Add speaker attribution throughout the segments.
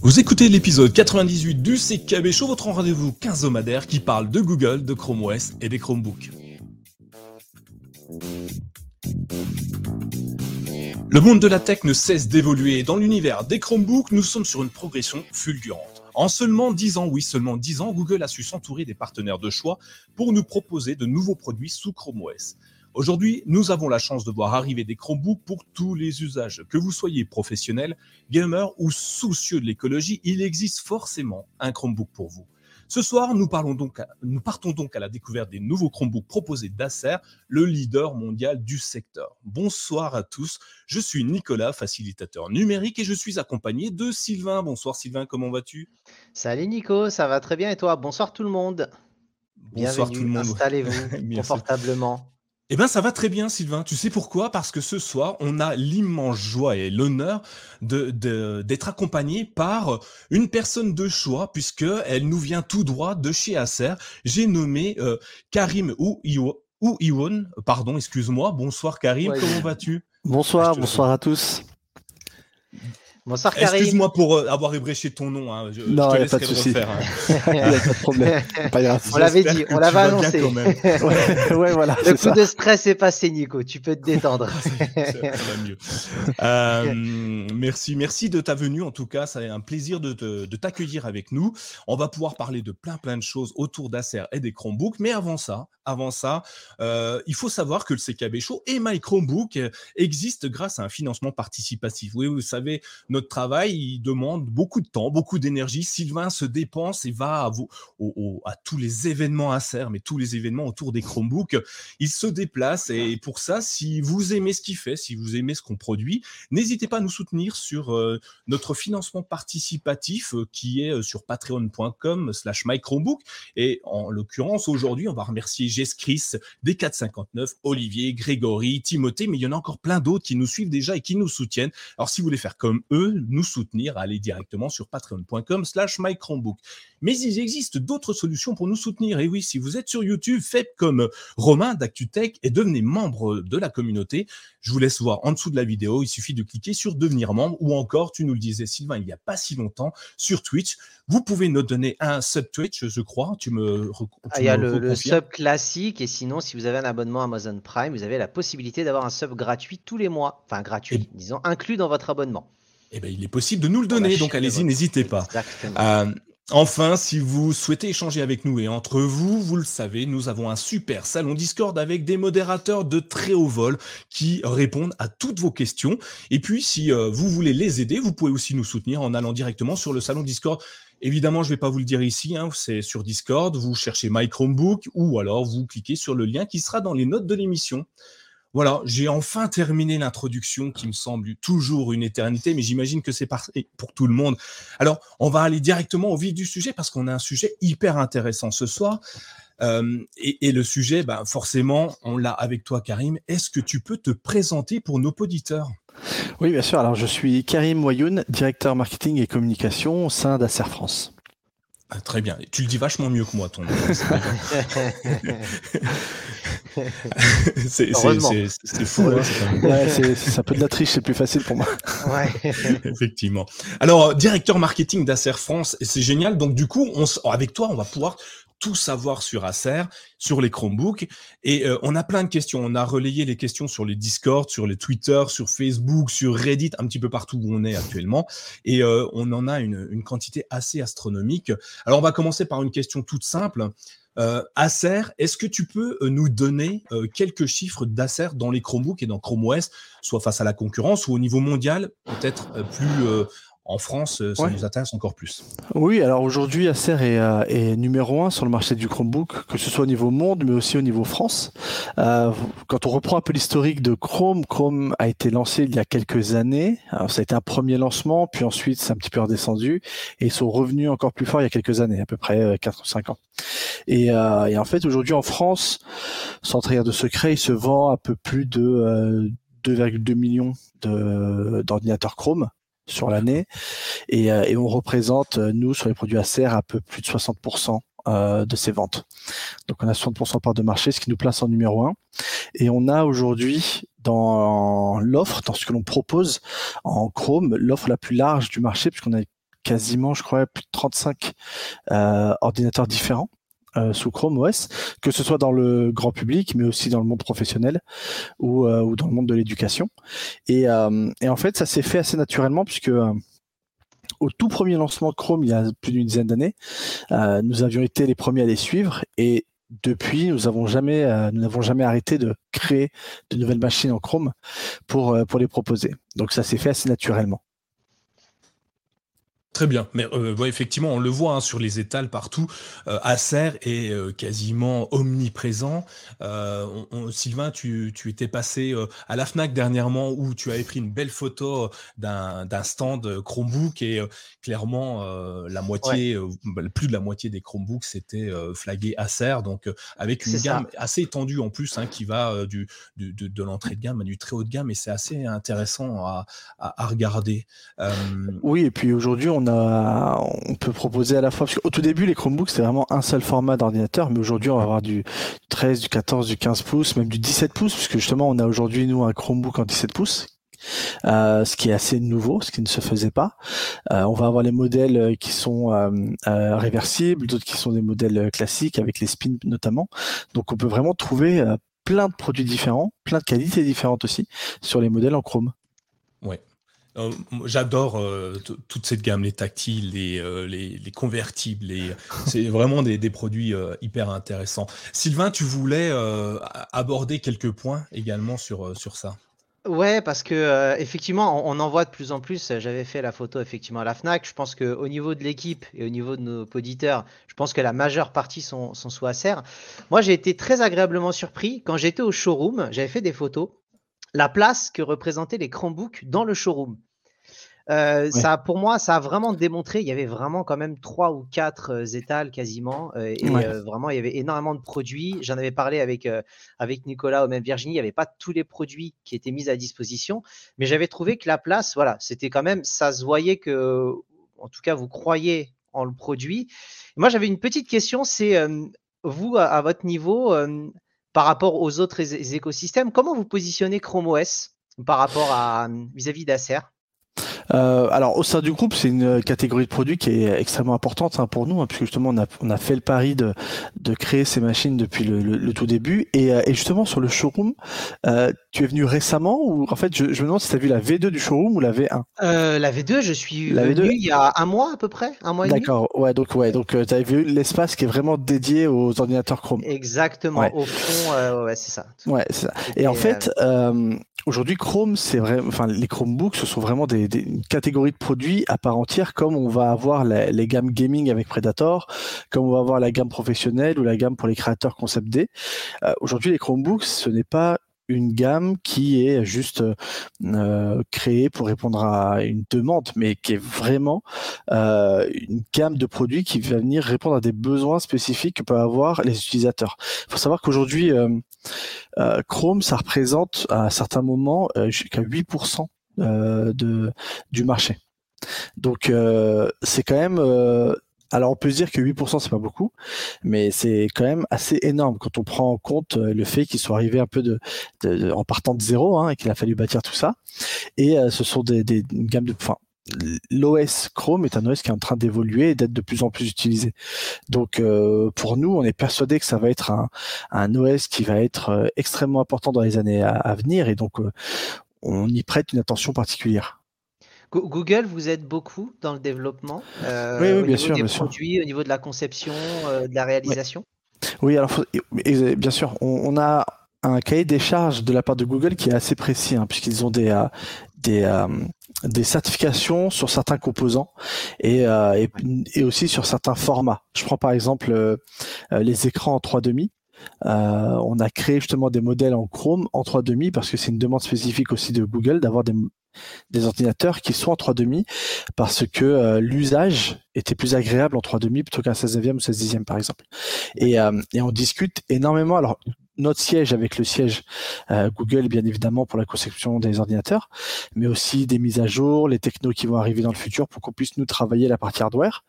Speaker 1: Vous écoutez l'épisode 98 du CKB Show, votre rendez-vous quinzomadaire qui parle de Google, de Chrome OS et des Chromebooks. Le monde de la tech ne cesse d'évoluer. Dans l'univers des Chromebooks, nous sommes sur une progression fulgurante. En seulement 10 ans, oui, seulement 10 ans, Google a su s'entourer des partenaires de choix pour nous proposer de nouveaux produits sous Chrome OS. Aujourd'hui, nous avons la chance de voir arriver des Chromebooks pour tous les usages. Que vous soyez professionnel, gamer ou soucieux de l'écologie, il existe forcément un Chromebook pour vous. Ce soir, nous, parlons donc nous partons donc à la découverte des nouveaux Chromebooks proposés d'Acer, le leader mondial du secteur. Bonsoir à tous, je suis Nicolas, facilitateur numérique, et je suis accompagné de Sylvain. Bonsoir Sylvain, comment vas-tu?
Speaker 2: Salut Nico, ça va très bien et toi? Bonsoir tout le monde.
Speaker 1: Bonsoir tout le monde.
Speaker 2: Installez-vous confortablement.
Speaker 1: Eh bien, ça va très bien, Sylvain. Tu sais pourquoi? Parce que ce soir, on a l'immense joie et l'honneur de, d'être accompagné par une personne de choix, puisque elle nous vient tout droit de chez Acer. J'ai nommé euh, Karim ou, Iwon, pardon, excuse-moi. Bonsoir Karim, comment vas-tu?
Speaker 3: Bonsoir, bonsoir à tous.
Speaker 2: Bonsoir Karim.
Speaker 1: Excuse-moi pour euh, avoir ébréché ton nom. Hein. Je,
Speaker 3: non,
Speaker 1: il
Speaker 3: n'y a pas de souci.
Speaker 1: Refaire,
Speaker 3: hein. Il n'y a pas de problème. Pas grave.
Speaker 2: On l'avait dit, on l'avait annoncé.
Speaker 3: ouais, ouais, voilà.
Speaker 2: Le coup ça. de stress est passé, Nico. Tu peux te détendre.
Speaker 1: ça va mieux. Euh, merci, merci de ta venue. En tout cas, c'est un plaisir de, de, de t'accueillir avec nous. On va pouvoir parler de plein, plein de choses autour d'Acer et des Chromebooks. Mais avant ça, avant ça, euh, il faut savoir que le CKB Show et My Chromebook existent grâce à un financement participatif. Oui, vous savez, notre travail, il demande beaucoup de temps, beaucoup d'énergie. Sylvain se dépense et va à, vous, à tous les événements Acer, mais tous les événements autour des Chromebooks. Il se déplace et pour ça, si vous aimez ce qu'il fait, si vous aimez ce qu'on produit, n'hésitez pas à nous soutenir sur euh, notre financement participatif euh, qui est sur patreon.com slash mychromebook. Et en l'occurrence, aujourd'hui, on va remercier Jess Chris, D459, Olivier, Grégory, Timothée, mais il y en a encore plein d'autres qui nous suivent déjà et qui nous soutiennent. Alors si vous voulez faire comme eux, nous soutenir, allez directement sur patreon.com slash mychromebook. Mais il existe d'autres solutions pour nous soutenir. Et oui, si vous êtes sur YouTube, faites comme Romain d'ActuTech et devenez membre de la communauté. Je vous laisse voir en dessous de la vidéo. Il suffit de cliquer sur devenir membre ou encore, tu nous le disais, Sylvain, il n'y a pas si longtemps, sur Twitch. Vous pouvez nous donner un sub Twitch, je crois. Tu me. Tu
Speaker 2: ah, il y a le, le, sub classique. Et sinon, si vous avez un abonnement Amazon Prime, vous avez la possibilité d'avoir un sub gratuit tous les mois. Enfin, gratuit, et... disons, inclus dans votre abonnement.
Speaker 1: Eh ben, il est possible de nous le donner. Donc, allez-y, n'hésitez pas. Euh, Enfin, si vous souhaitez échanger avec nous et entre vous, vous le savez, nous avons un super salon Discord avec des modérateurs de très haut vol qui répondent à toutes vos questions. Et puis, si euh, vous voulez les aider, vous pouvez aussi nous soutenir en allant directement sur le salon Discord. Évidemment, je ne vais pas vous le dire ici, hein, c'est sur Discord, vous cherchez My Chromebook ou alors vous cliquez sur le lien qui sera dans les notes de l'émission. Voilà, j'ai enfin terminé l'introduction qui me semble toujours une éternité, mais j'imagine que c'est pour tout le monde. Alors, on va aller directement au vif du sujet parce qu'on a un sujet hyper intéressant ce soir. Euh, et, le sujet, bah, forcément, on l'a avec toi, Karim. Est-ce que tu peux te présenter pour nos auditeurs?
Speaker 3: Oui, bien sûr. Alors, je suis Karim Moyoun, directeur marketing et communication au sein d'Acer France.
Speaker 1: Ah, très bien. Tu le dis vachement mieux que moi, ton nom. c'est fou.
Speaker 3: Hein, ouais, c'est un peu de la triche, c'est plus facile pour moi.
Speaker 2: Ouais.
Speaker 1: Effectivement. Alors, directeur marketing d'Acer France, c'est génial. Donc, du coup, on, avec toi, on va pouvoir tout savoir sur Acer, sur les Chromebooks. Et euh, on a plein de questions. On a relayé les questions sur les Discord, sur les Twitter, sur Facebook, sur Reddit, un petit peu partout où on est actuellement. Et euh, on en a une, quantité assez astronomique. Alors, on va commencer par une question toute simple. Euh, Acer, est-ce que tu peux nous donner quelques chiffres d'Acer dans les Chromebooks et dans Chrome OS, soit face à la concurrence ou au niveau mondial, peut-être plus en France, ça ouais. nous intéresse encore plus.
Speaker 3: Oui, alors aujourd'hui, Acer est, euh, est, numéro un sur le marché du Chromebook, que ce soit au niveau monde, mais aussi au niveau France. Euh, quand on reprend un peu l'historique de Chrome, Chrome a été lancé il y a quelques années. Alors, ça a été un premier lancement, puis ensuite c'est un petit peu redescendu, et ils sont revenus encore plus fort il y a quelques années, à peu près 4 ou 5 ans. Et, euh, et en fait, aujourd'hui en France, sans trahir de secret, il se vend à peu plus de 2,2 millions d'ordinateurs Chrome sur l'année et, euh, et, on représente nous sur les produits Acer à peu plus de 60% euh, de ces ventes. Donc on a 60% part de marché, ce qui nous place en numéro 1 et on a aujourd'hui dans l'offre, dans ce que l'on propose en Chrome, l'offre la plus large du marché, puisqu'on a quasiment, je crois, plus de 35 euh, ordinateurs différents. Euh, sous Chrome OS, que ce soit dans le grand public, mais aussi dans le monde professionnel ou, euh, dans le monde de l'éducation. Et, et, en fait, ça s'est fait assez naturellement puisque au tout premier lancement de Chrome, il y a plus d'une dizaine d'années, nous avions été les premiers à les suivre et depuis, nous n'avons jamais, nous n'avons jamais arrêté de créer de nouvelles machines en Chrome pour les proposer. Donc ça s'est fait assez naturellement.
Speaker 1: Très bien, mais euh, effectivement, on le voit hein, sur les étals partout. Euh, Acer est euh, quasiment omniprésent. Sylvain, tu, étais passé à la Fnac dernièrement où tu avais pris une belle photo d'un stand Chromebook et clairement la moitié, bah, plus de la moitié des Chromebooks c'était flagué Acer, donc avec une gamme assez étendue en plus hein, qui va du, de, l'entrée de gamme à du très haut de gamme et c'est assez intéressant à, à regarder.
Speaker 3: oui, et puis aujourd'hui on on, peut proposer à la fois, parce qu'au tout début, les Chromebooks, c'était vraiment un seul format d'ordinateur, mais aujourd'hui, on va avoir du 13, du 14, du 15 pouces, même du 17 pouces, puisque justement, on a aujourd'hui, nous, un Chromebook en 17 pouces, euh, ce qui est assez nouveau, ce qui ne se faisait pas. Euh, on va avoir les modèles qui sont euh, réversibles, d'autres qui sont des modèles classiques avec les spins notamment. Donc on peut vraiment trouver plein de produits différents, plein de qualités différentes aussi sur les modèles en Chrome.
Speaker 1: Ouais. Euh, j'adore euh, toute cette gamme, les tactiles, les, euh, les, convertibles. C'est vraiment des, produits hyper intéressants. Sylvain, tu voulais aborder quelques points également sur, sur ça?
Speaker 2: Ouais, parce que effectivement, on, en voit de plus en plus. J'avais fait la photo effectivement à la Fnac. Je pense qu'au niveau de l'équipe et au niveau de nos auditeurs, je pense que la majeure partie sont, sont sous Acer. Moi, j'ai été très agréablement surpris quand j'étais au showroom. J'avais fait des photos. La place que représentaient les Chromebooks dans le showroom. Euh, ça, pour moi, ça a vraiment démontré. Il y avait vraiment quand même trois ou quatre euh, étals quasiment, euh, et vraiment il y avait énormément de produits. J'en avais parlé avec avec Nicolas ou même Virginie. Il n'y avait pas tous les produits qui étaient mis à disposition, mais j'avais trouvé que la place, voilà, c'était quand même, ça se voyait que, en tout cas, vous croyez en le produit. Moi, j'avais une petite question. C'est vous à, votre niveau par rapport aux autres écosystèmes, comment vous positionnez Chrome OS par rapport à vis-à-vis d'Acer?
Speaker 3: Euh, alors au sein du groupe, c'est une catégorie de produits qui est extrêmement importante hein, pour nous, hein, puisque justement on a, on a fait le pari de, de créer ces machines depuis le, le, tout début. Et, euh, et, justement sur le showroom, euh, tu es venu récemment ou en fait je, je me demande si tu as vu la V2 du showroom ou la V1
Speaker 2: euh, La V2, je suis la venu V2... il y a un mois à peu près, un mois et
Speaker 3: demi. D'accord, ouais, donc ouais, donc euh, tu as vu l'espace qui est vraiment dédié aux ordinateurs Chrome.
Speaker 2: Exactement, au fond, ouais, c'est ça.
Speaker 3: Ouais, c'est ça. Et, en fait, aujourd'hui Chrome, c'est vrai, enfin les Chromebooks, ce sont vraiment des, des catégorie de produits à part entière, comme on va avoir les gammes gaming avec Predator, comme on va avoir la gamme professionnelle ou la gamme pour les créateurs concept D. Euh, aujourd'hui, les Chromebooks, ce n'est pas une gamme qui est juste euh, créée pour répondre à une demande, mais qui est vraiment euh, une gamme de produits qui va venir répondre à des besoins spécifiques que peuvent avoir les utilisateurs. Il faut savoir qu'aujourd'hui, Chrome, ça représente à certains moments jusqu'à 8% euh, de, du marché. Donc euh, c'est quand même euh, alors on peut se dire que 8% c'est pas beaucoup, mais c'est quand même assez énorme quand on prend en compte le fait qu'ils soient arrivés un peu de, en partant de zéro hein, et qu'il a fallu bâtir tout ça. Et ce sont des, des une gamme de, enfin, l'OS Chrome est un OS qui est en train d'évoluer et d'être de plus en plus utilisé. Donc pour nous, on est persuadé que ça va être un, un OS qui va être extrêmement important dans les années à, à venir et donc on y prête une attention particulière.
Speaker 2: Google vous aide beaucoup dans le développement
Speaker 3: euh, oui, oui, bien sûr,
Speaker 2: des produits, au niveau de la conception, euh, de la réalisation.
Speaker 3: Oui, alors bien sûr, on, a un cahier des charges de la part de Google qui est assez précis, hein, puisqu'ils ont des, euh, des, des certifications sur certains composants et, et, aussi sur certains formats. Je prends par exemple les écrans en 3,5. Euh, on a créé justement des modèles en Chrome en 3,5 parce que c'est une demande spécifique aussi de Google d'avoir des, ordinateurs qui sont en 3,5 parce que euh, l'usage était plus agréable en 3,5 plutôt qu'un 16 e ou 16 e par exemple. Et, euh, et on discute énormément. Alors notre siège avec le siège euh, Google, bien évidemment, pour la conception des ordinateurs, mais aussi des mises à jour, les technos qui vont arriver dans le futur pour qu'on puisse nous travailler la partie hardware.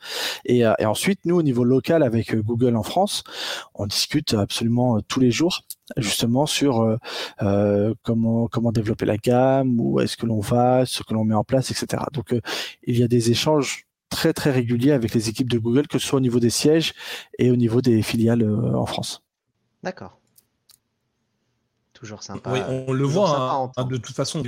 Speaker 3: Et, et ensuite, nous, au niveau local, avec Google en France, on discute absolument tous les jours justement sur euh, euh, comment comment développer la gamme, où est-ce que l'on va, ce que l'on met en place, etc. Donc euh, il y a des échanges très très réguliers avec les équipes de Google, que ce soit au niveau des sièges et au niveau des filiales en France.
Speaker 2: D'accord. Toujours sympa.
Speaker 1: Oui, on le voit. Hein, de toute façon,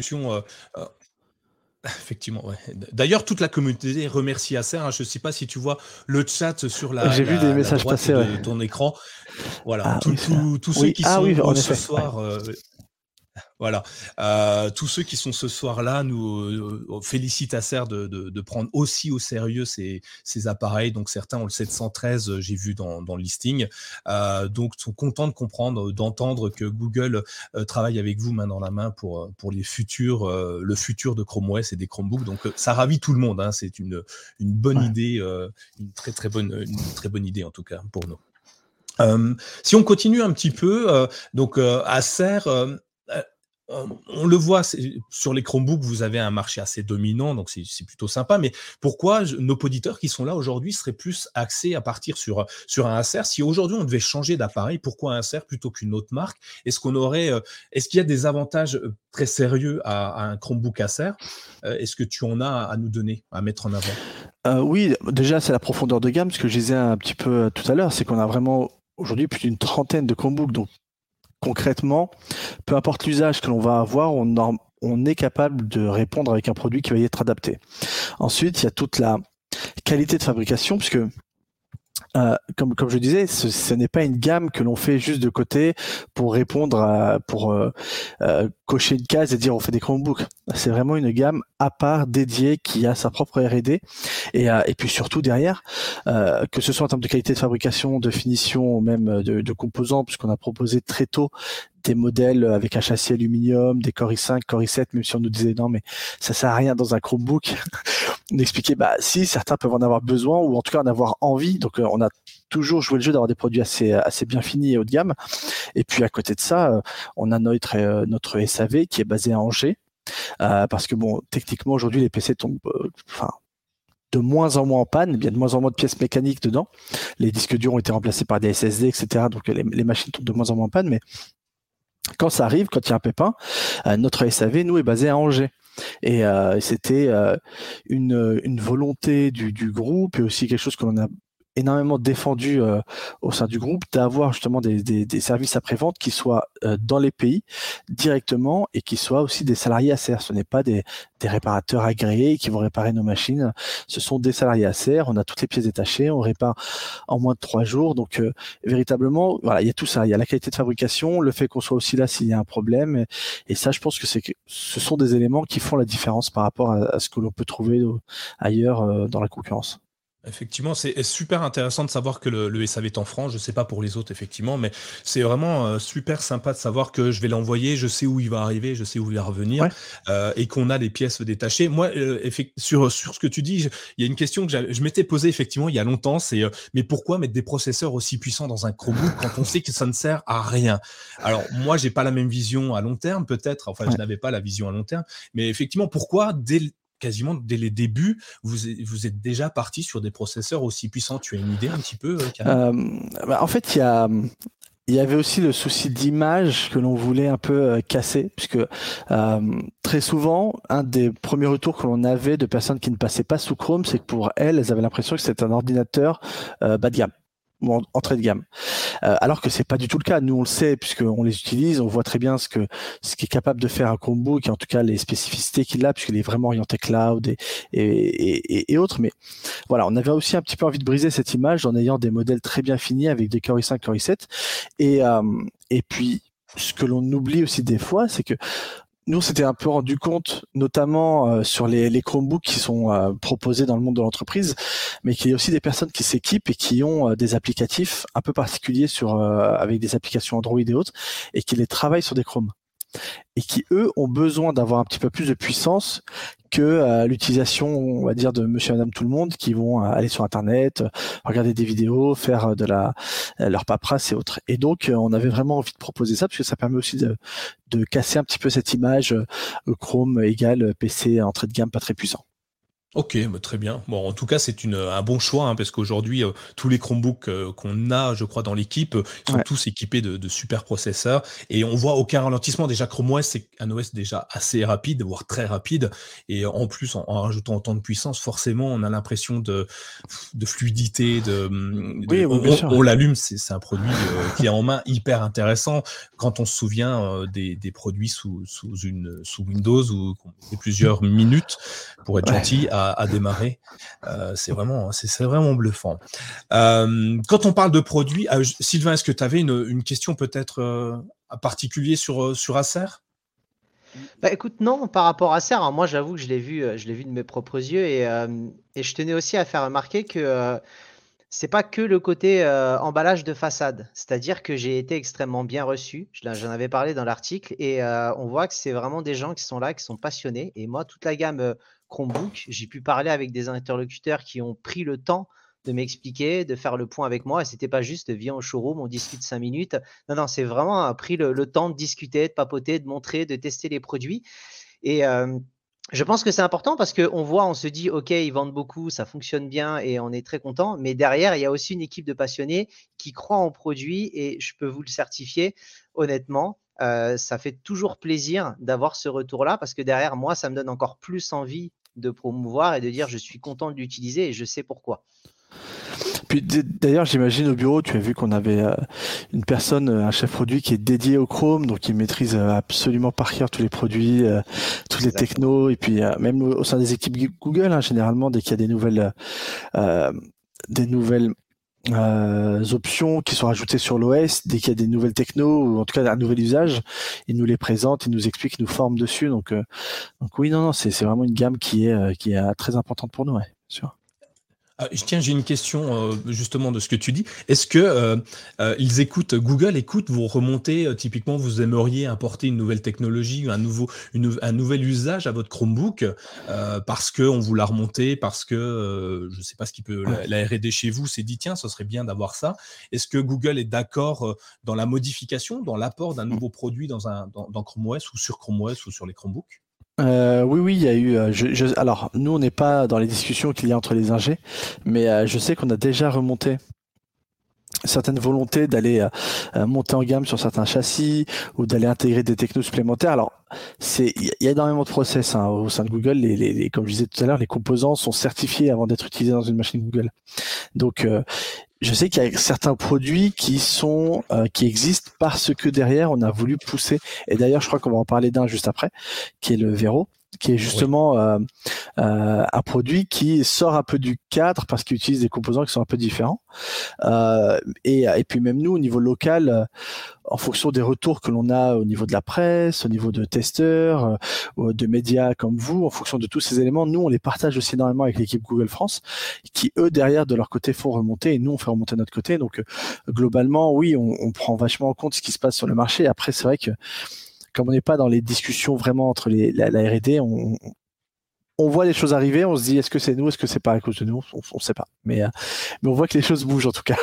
Speaker 1: Effectivement, ouais. D'ailleurs, toute la communauté remercie Acer. Hein. Je ne sais pas si tu vois le chat sur la,
Speaker 3: J'ai vu des messages passer,
Speaker 1: de ton écran. Voilà, ah tous ceux qui ah sont ce soir, euh, voilà. Euh, tous ceux qui sont ce soir-là nous euh, félicitent Acer de, de, prendre aussi au sérieux ces, ces, appareils. Donc certains ont le 713, euh, j'ai vu dans, dans, le listing. Euh, donc sont contents de comprendre, d'entendre que Google travaille avec vous main dans la main pour, pour les futurs, le futur de Chrome OS et des Chromebooks. Donc ça ravit tout le monde. Hein. C'est une, une bonne idée, une très très bonne, une très bonne idée en tout cas pour nous. Euh, si on continue un petit peu, euh, donc euh, Acer, on le voit sur les Chromebooks, vous avez un marché assez dominant, donc c'est plutôt sympa. Mais pourquoi nos auditeurs qui sont là aujourd'hui seraient plus axés à partir sur, un Acer? Si aujourd'hui on devait changer d'appareil, pourquoi un Acer plutôt qu'une autre marque? Est-ce qu'on aurait, euh, est-ce qu'il y a des avantages euh, très sérieux à, un Chromebook Acer? Euh, Est-ce que tu en as à nous donner, à mettre en avant?
Speaker 3: Oui, déjà c'est la profondeur de gamme, ce que je disais un petit peu tout à l'heure, c'est qu'on a vraiment aujourd'hui plus d'une trentaine de Chromebooks, donc concrètement, peu importe l'usage que l'on va avoir, on, est capable de répondre avec un produit qui va y être adapté. Ensuite, il y a toute la qualité de fabrication, puisque euh, comme, je disais, ce, n'est pas une gamme que l'on fait juste de côté pour répondre à, euh, euh, cocher une case et dire on fait des Chromebooks. C'est vraiment une gamme à part dédiée qui a sa propre R&D et, et puis surtout derrière, que ce soit en termes de qualité de fabrication, de finition, ou même de, de composants, puisqu'on a proposé très tôt des modèles avec un châssis aluminium, des Core i5, Core i7, même si on nous disait non mais ça sert à rien dans un Chromebook. on expliquait bah si certains peuvent en avoir besoin ou en tout cas en avoir envie. Donc euh, on a toujours joué le jeu d'avoir des produits assez assez bien finis et haut de gamme. Et puis à côté de ça, euh, on a notre euh, notre SAV qui est basé à Angers. parce que bon, techniquement aujourd'hui les PC tombent, enfin de moins en moins en panne, il y a de moins en moins de pièces mécaniques dedans. Les disques durs ont été remplacés par des SSD, etc. Donc les, machines tombent de moins en moins en panne, mais quand ça arrive, quand il y a un pépin, euh, notre SAV, nous, est basé à Angers. Et euh, c'était euh, une, une, volonté du, du, groupe et aussi quelque chose que l'on a énormément défendu euh, au sein du groupe d'avoir justement des, des, des services après-vente qui soient euh, dans les pays directement et qui soient aussi des salariés ACR. Ce n'est pas des, des, réparateurs agréés qui vont réparer nos machines. Ce sont des salariés ACR. On a toutes les pièces détachées. On répare en moins de trois jours. Donc euh, véritablement, voilà, il y a tout ça. Il y a la qualité de fabrication, le fait qu'on soit aussi là s'il y a un problème. Et, ça, je pense que c'est ce sont des éléments qui font la différence par rapport à, à ce que l'on peut trouver ailleurs dans la concurrence.
Speaker 1: Effectivement, c'est super intéressant de savoir que le, SAV est en France. Je sais pas pour les autres, effectivement, mais c'est vraiment euh, super sympa de savoir que je vais l'envoyer, je sais où il va arriver, je sais où il va revenir, euh, et qu'on a les pièces détachées. Moi, euh, sur, sur ce que tu dis, il y a une question que je m'étais posée effectivement il y a longtemps, c'est mais pourquoi mettre des processeurs aussi puissants dans un Chromebook quand on sait que ça ne sert à rien? Alors moi, j'ai pas la même vision à long terme, peut-être. Enfin, je n'avais pas la vision à long terme, mais effectivement, pourquoi dès quasiment dès les débuts, vous, êtes déjà parti sur des processeurs aussi puissants. Tu as une idée un petit peu
Speaker 3: euh, euh, bah, En fait, il y avait aussi le souci d'image que l'on voulait un peu euh, casser, puisque très souvent, un des premiers retours que l'on avait de personnes qui ne passaient pas sous Chrome, c'est que pour elles, elles avaient l'impression que c'était un ordinateur bas de gamme en, entrée de gamme. Euh, alors que c'est pas du tout le cas. Nous on le sait puisqu'on les utilise, on voit très bien ce que ce qui est capable de faire un Chromebook et en tout cas les spécificités qu'il a puisqu'il est vraiment orienté cloud et, et, et, autres. Mais voilà, on avait aussi un petit peu envie de briser cette image en ayant des modèles très bien finis avec des Core i5, Core i7 et euh, et puis ce que l'on oublie aussi des fois, c'est que nous, on un peu rendu compte, notamment euh, sur les, Chromebooks qui sont euh, proposés dans le monde de l'entreprise, mais qu'il y a aussi des personnes qui s'équipent et qui ont euh, des applicatifs un peu particuliers avec des applications Android et autres, et qui les travaillent sur des Chrome. Et qui eux ont besoin d'avoir un petit peu plus de puissance que euh, l'utilisation, on va dire, de Monsieur, Madame, tout le monde, qui vont euh, aller sur Internet, regarder des vidéos, faire de la leur paperasse et autres. Et donc, on avait vraiment envie de proposer ça parce que ça permet aussi de, de casser un petit peu cette image Chrome égale PC entrée de gamme pas très puissant.
Speaker 1: Ok, bah, très bien. Bon, en tout cas, c'est un bon choix hein, parce qu'aujourd'hui, euh, tous les Chromebooks euh, qu'on a, je crois, dans l'équipe, euh, sont tous équipés de, super processeurs et on voit aucun ralentissement. Déjà, Chrome OS, c'est un OS déjà assez rapide, voire très rapide. Et en plus, en, rajoutant autant de puissance, forcément, on a l'impression de, de fluidité. De,
Speaker 3: oui,
Speaker 1: on, l'allume, c'est un produit qui est en main hyper intéressant. Quand on se souvient des, des, produits sous, sous, une, sous Windows où on plusieurs minutes pour être gentil à, démarrer. Euh, c'est vraiment, c'est vraiment bluffant. Euh, quand on parle de produits, euh, Sylvain, est-ce que tu avais une, question peut-être particulière sur, sur Acer?
Speaker 2: Bah écoute, non, par rapport à Acer, hein, moi j'avoue que je l'ai vu, je l'ai vu de mes propres yeux et, et, je tenais aussi à faire remarquer que c'est pas que le côté emballage de façade. C'est-à-dire que j'ai été extrêmement bien reçu. J'en avais parlé dans l'article et on voit que c'est vraiment des gens qui sont là, qui sont passionnés. Et moi, toute la gamme Chromebook, j'ai pu parler avec des interlocuteurs qui ont pris le temps de m'expliquer, de faire le point avec moi. Et c'était pas juste viens au showroom, on discute cinq minutes. Non, non, c'est vraiment pris le, temps de discuter, de papoter, de montrer, de tester les produits. Et je pense que c'est important parce qu'on voit, on se dit, OK, ils vendent beaucoup, ça fonctionne bien et on est très content. Mais derrière, il y a aussi une équipe de passionnés qui croient en produit et je peux vous le certifier, honnêtement. ça fait toujours plaisir d'avoir ce retour-là parce que derrière, moi, ça me donne encore plus envie de promouvoir et de dire je suis content de l'utiliser et je sais pourquoi.
Speaker 3: Puis d'ailleurs, j'imagine au bureau, tu as vu qu'on avait euh, une personne, euh, un chef produit qui est dédié au Chrome, donc il maîtrise euh, absolument par cœur tous les produits, tous les technos, et puis même au sein des équipes Google, hein, généralement, dès qu'il y a des nouvelles, des nouvelles euh, options qui sont rajoutées sur l'OS, dès qu'il y a des nouvelles technos ou en tout cas un nouvel usage, ils nous les présentent, ils nous expliquent, ils nous forment dessus. Donc, euh, donc oui, non, non, c'est vraiment une gamme qui est euh, qui est très importante pour nous, ouais, sûr.
Speaker 1: Ah, tiens, j'ai une question euh, justement de ce que tu dis. Est-ce que euh, euh, ils écoutent, Google écoute vous remontez typiquement, vous aimeriez importer une nouvelle technologie, un nouveau, un nouvel usage à votre Chromebook parce que on vous l'a remonté, parce que je ne sais pas ce qui peut la, R&D chez vous s'est dit tiens, ce serait bien d'avoir ça. Est-ce que Google est d'accord dans la modification, dans l'apport d'un mmh. nouveau produit dans un dans Chrome OS ou sur Chrome OS ou sur les Chromebooks?
Speaker 3: Euh, oui, oui, il y a eu. Euh, je, alors, nous, on n'est pas dans les discussions qu'il y a entre les ingés, mais euh, je sais qu'on a déjà remonté certaines volontés d'aller monter en gamme sur certains châssis ou d'aller intégrer des technos supplémentaires. Alors, c'est il y a énormément de process hein, au sein de Google. Les, les, comme je disais tout à l'heure, les composants sont certifiés avant d'être utilisés dans une machine Google. Donc, je sais qu'il y a certains produits qui sont euh, qui existent parce que derrière on a voulu pousser. Et d'ailleurs je crois qu'on va en parler d'un juste après qui est le Vero qui est justement euh, euh, un produit qui sort un peu du cadre parce qu'il utilise des composants qui sont un peu différents. Euh, et, et, puis même nous, au niveau local, en fonction des retours que l'on a au niveau de la presse, au niveau de testeurs, euh, de médias comme vous, en fonction de tous ces éléments, nous, on les partage aussi énormément avec l'équipe Google France, qui eux, derrière, de leur côté, font remonter et nous, on fait remonter de notre côté. Donc, globalement, oui, on, on prend vachement en compte ce qui se passe sur le marché. Après, c'est vrai que comme on n'est pas dans les discussions vraiment entre la, R&D, on, voit les choses arriver, on se dit est-ce que c'est nous, est-ce que c'est pas à cause de nous, on, ne sait pas. Euh, mais on voit que les choses bougent en tout cas.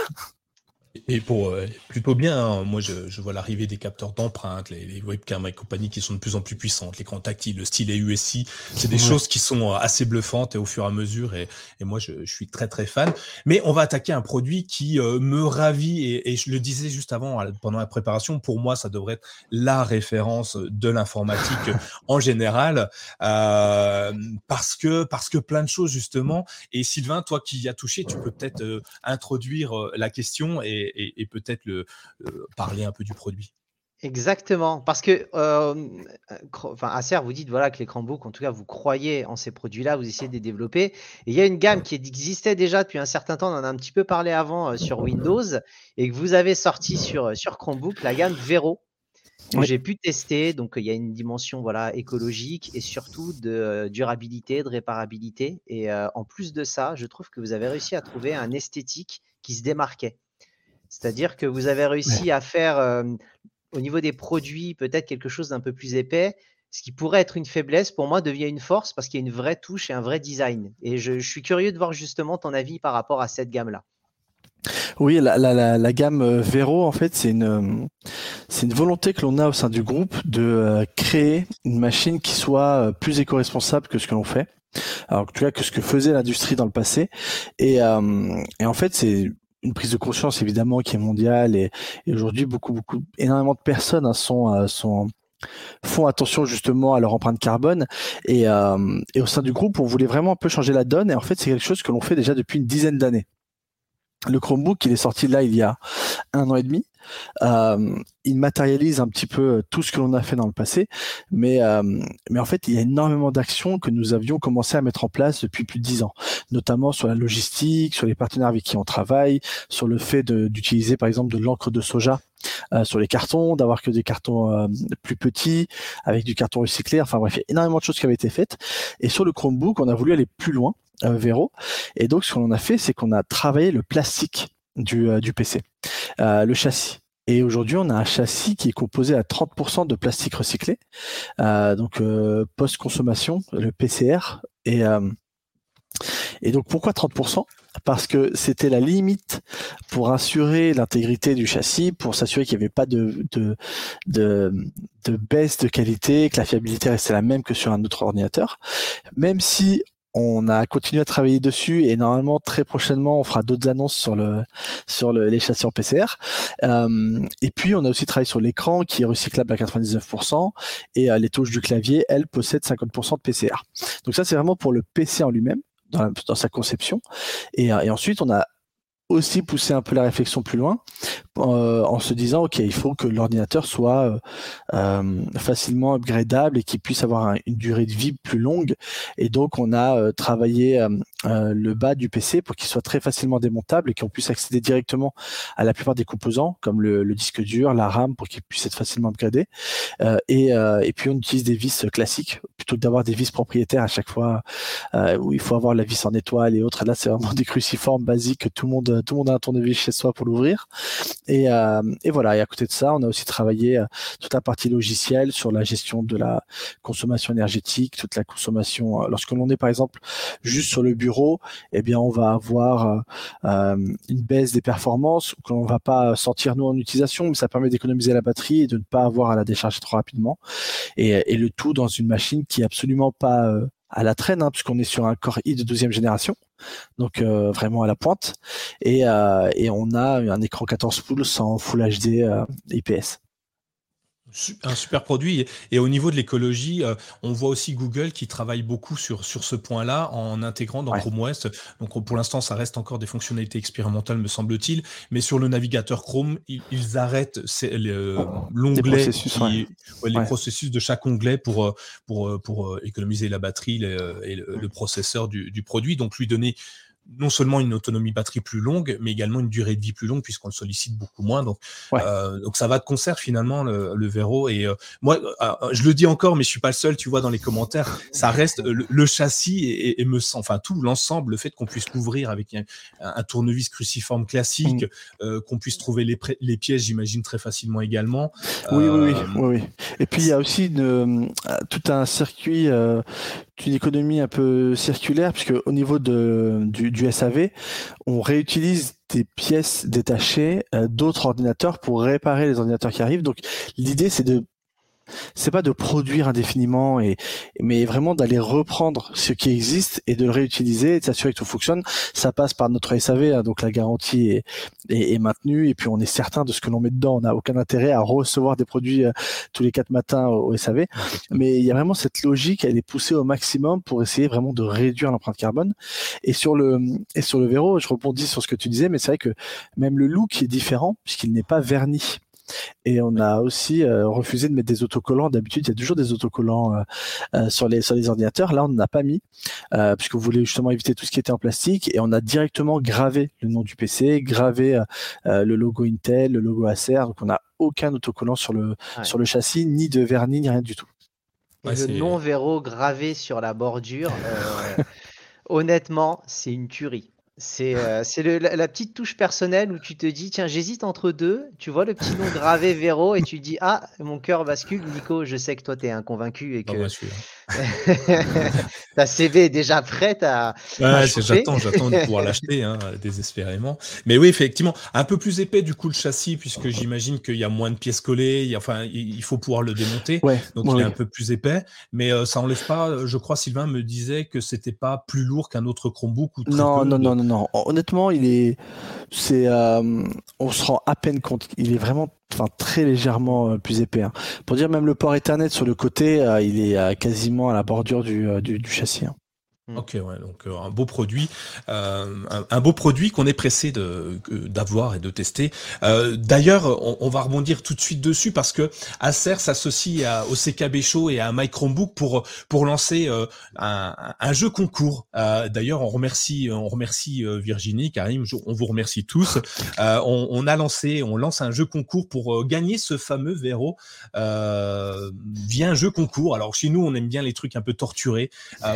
Speaker 1: Et pour euh, plutôt bien, hein. moi je, je vois l'arrivée des capteurs d'empreinte, les, les, webcams et compagnie qui sont de plus en plus puissantes, l'écran tactile, le stylet USI, c'est des choses qui sont euh, assez bluffantes et au fur et à mesure, et, et moi je, je, suis très très fan. Mais on va attaquer un produit qui euh, me ravit, et, et, je le disais juste avant, pendant la préparation, pour moi ça devrait être la référence de l'informatique en général, euh, parce que parce que plein de choses justement. Et Sylvain, toi qui y as touché, tu peux peut-être introduire la question et et, peut-être le, euh, parler un peu du produit.
Speaker 2: Exactement, parce que euh, enfin, Acer, vous dites voilà que les Chromebooks, en tout cas, vous croyez en ces produits-là, vous essayez de les développer. Et il y a une gamme qui existait déjà depuis un certain temps, on en a un petit peu parlé avant euh, sur Windows, et que vous avez sorti sur, sur Chromebook, la gamme Vero, que j'ai pu tester. Donc il y a une dimension voilà écologique et surtout de durabilité, de réparabilité. Et en plus de ça, je trouve que vous avez réussi à trouver un esthétique qui se démarquait. C'est-à-dire que vous avez réussi à faire au niveau des produits, peut-être quelque chose d'un peu plus épais, ce qui pourrait être une faiblesse, pour moi, devient une force parce qu'il y a une vraie touche et un vrai design. Et je, suis curieux de voir justement ton avis par rapport à cette gamme-là.
Speaker 3: Oui, la, gamme Vero, en fait, c'est une, c'est une volonté que l'on a au sein du groupe de créer une machine qui soit plus éco-responsable que ce que l'on fait. Alors, tu vois, que ce que faisait l'industrie dans le passé. Et, et en fait, c'est une prise de conscience évidemment qui est mondiale et, aujourd'hui beaucoup beaucoup énormément de personnes hein, sont sont font attention justement à leur empreinte carbone. Et, et au sein du groupe on voulait vraiment un peu changer la donne. Et en fait c'est quelque chose que l'on fait déjà depuis une dizaine d'années. Le Chromebook, il est sorti là il y a un an et demi. Euh, il matérialise un petit peu tout ce que l'on a fait dans le passé, mais euh, mais en fait il y a énormément d'actions que nous avions commencé à mettre en place depuis plus de dix ans, notamment sur la logistique, sur les partenaires avec qui on travaille, sur le fait d'utiliser par exemple de l'encre de soja euh, sur les cartons, d'avoir que des cartons euh, plus petits avec du carton recyclé. Enfin bref, il y a énormément de choses qui avaient été faites. Et sur le Chromebook, on a voulu aller plus loin euh, Vero. Et donc, ce qu'on a fait, c'est qu'on a travaillé le plastique du, euh, PC, euh, le châssis. Et aujourd'hui, on a un châssis qui est composé à 30% de plastique recyclé, donc post-consommation, le PCR. Et, et donc, pourquoi 30% Parce que c'était la limite pour assurer l'intégrité du châssis, pour s'assurer qu'il n'y avait pas de, de, de baisse de qualité, que la fiabilité restait la même que sur un autre ordinateur. Même si on a continué à travailler dessus et normalement très prochainement on fera d'autres annonces sur le sur les châssis en PCR. Euh, et puis on a aussi travaillé sur l'écran qui est recyclable à 99% et euh, les touches du clavier elles possèdent 50% de PCR. Donc ça c'est vraiment pour le PC en lui-même dans, sa conception. Et, euh, et ensuite on a aussi pousser un peu la réflexion plus loin euh, en se disant ok il faut que l'ordinateur soit euh, euh, facilement upgradable et qu'il puisse avoir une durée de vie plus longue. Et donc on a travaillé le bas du PC pour qu'il soit très facilement démontable et qu'on puisse accéder directement à la plupart des composants comme le, disque dur la RAM pour qu'il puisse être facilement upgradé. Et, et puis on utilise des vis classiques plutôt que d'avoir des vis propriétaires à chaque fois où il faut avoir la vis en étoile et autres. Là c'est vraiment des cruciformes basiques que tout le monde tout le monde a un tournevis chez soi pour l'ouvrir. Et, euh, et, voilà. Et à côté de ça, on a aussi travaillé euh, toute la partie logicielle sur la gestion de la consommation énergétique, toute la consommation. Euh, lorsque l'on est par exemple juste sur le bureau, eh bien on va avoir une baisse des performances que l'on va pas sentir nous en utilisation, mais ça permet d'économiser la batterie et de ne pas avoir à la décharger trop rapidement. Et, et le tout dans une machine qui est absolument pas à la traîne, hein, puisqu'on est sur un Core i de deuxième génération, donc euh, vraiment à la pointe, et, euh, et, on a un écran 14 pouces en Full HD euh, IPS
Speaker 1: un super produit. Et au niveau de l'écologie, euh, on voit aussi Google qui travaille beaucoup sur, sur ce point-là en intégrant dans Chrome OS. Donc pour l'instant, ça reste encore des fonctionnalités expérimentales, me semble-t-il. Mais sur le navigateur Chrome, ils, arrêtent l'onglet, les, processus de chaque onglet pour, euh, pour, euh, pour économiser la batterie et le, processeur du, du, produit. Donc lui donner non seulement une autonomie batterie plus longue, mais également une durée de vie plus longue puisqu'on le sollicite beaucoup moins. Donc, euh, donc ça va de concert finalement le, le. Et euh, moi, euh, je le dis encore, mais je suis pas le seul. Tu vois dans les commentaires, ça reste le, châssis et, me sent, enfin tout l'ensemble, le fait qu'on puisse couvrir avec un, tournevis cruciforme classique, mm. qu'on puisse trouver les, les pièces, j'imagine très facilement également.
Speaker 3: Oui, oui, oui, oui, Et puis il y a aussi une, tout un circuit une économie un peu circulaire, puisque au niveau de, du, SAV, on réutilise des pièces détachées euh, d'autres ordinateurs pour réparer les ordinateurs qui arrivent. Donc l'idée, c'est de c'est pas de produire indéfiniment et mais vraiment d'aller reprendre ce qui existe et de le réutiliser et de s'assurer que tout fonctionne. Ça passe par notre SAV hein, donc la garantie est, maintenue et puis on est certain de ce que l'on met dedans. On n'a aucun intérêt à recevoir des produits euh, tous les quatre matins au, SAV mais il y a vraiment cette logique elle est poussée au maximum pour essayer vraiment de réduire l'empreinte carbone. Et sur le et sur le véro je rebondis sur ce que tu disais mais c'est vrai que même le look est différent puisqu'il n'est pas verni et on a aussi euh, refusé de mettre des autocollants. D'habitude, il y a toujours des autocollants euh, euh, sur les sur les ordinateurs. Là, on n'en a pas mis puisque vous voulez justement éviter tout ce qui était en plastique. Et on a directement gravé le nom du PC, gravé le logo Intel, le logo Acer. Donc, on n'a aucun autocollant sur le sur le châssis, ni de vernis, ni rien du tout.
Speaker 2: le nom Vero gravé sur la bordure. honnêtement, c'est une tuerie. C'est euh, la, petite touche personnelle où tu te dis, tiens, j'hésite entre deux. Tu vois le petit nom gravé Véro et tu dis, ah, mon cœur bascule. Nico, je sais que toi, tu es inconvaincu et que ta CV est déjà prête à.
Speaker 1: Ouais, j'attends, j'attends de pouvoir l'acheter hein, désespérément. Mais oui, effectivement, un peu plus épais du coup le châssis, puisque j'imagine qu'il y a moins de pièces collées. Il enfin, il faut pouvoir le démonter. donc il est un peu plus épais. Mais euh, ça enlève pas, je crois, Sylvain me disait que c'était pas plus lourd qu'un autre Chromebook ou
Speaker 3: non, non, non, non, non. Honnêtement, il est, c'est, euh, on se rend à peine compte. Il est vraiment, enfin, très légèrement euh, plus épais. Hein. Pour dire même le port Ethernet sur le côté, euh, il est quasiment à la bordure du, du, châssis. Hein.
Speaker 1: Mm. Ok, ouais, donc euh, un beau produit, euh, un, beau produit qu'on est pressé d'avoir et de tester. Euh, d'ailleurs, on, va rebondir tout de suite dessus parce que Acer s'associe au CKB Show et à My Chromebook pour pour lancer un, un, jeu concours. D'ailleurs, on remercie on remercie Virginie, Karim, on vous remercie tous. On, on, a lancé, on lance un jeu concours pour gagner ce fameux Vero via un jeu concours. Alors chez nous, on aime bien les trucs un peu torturés.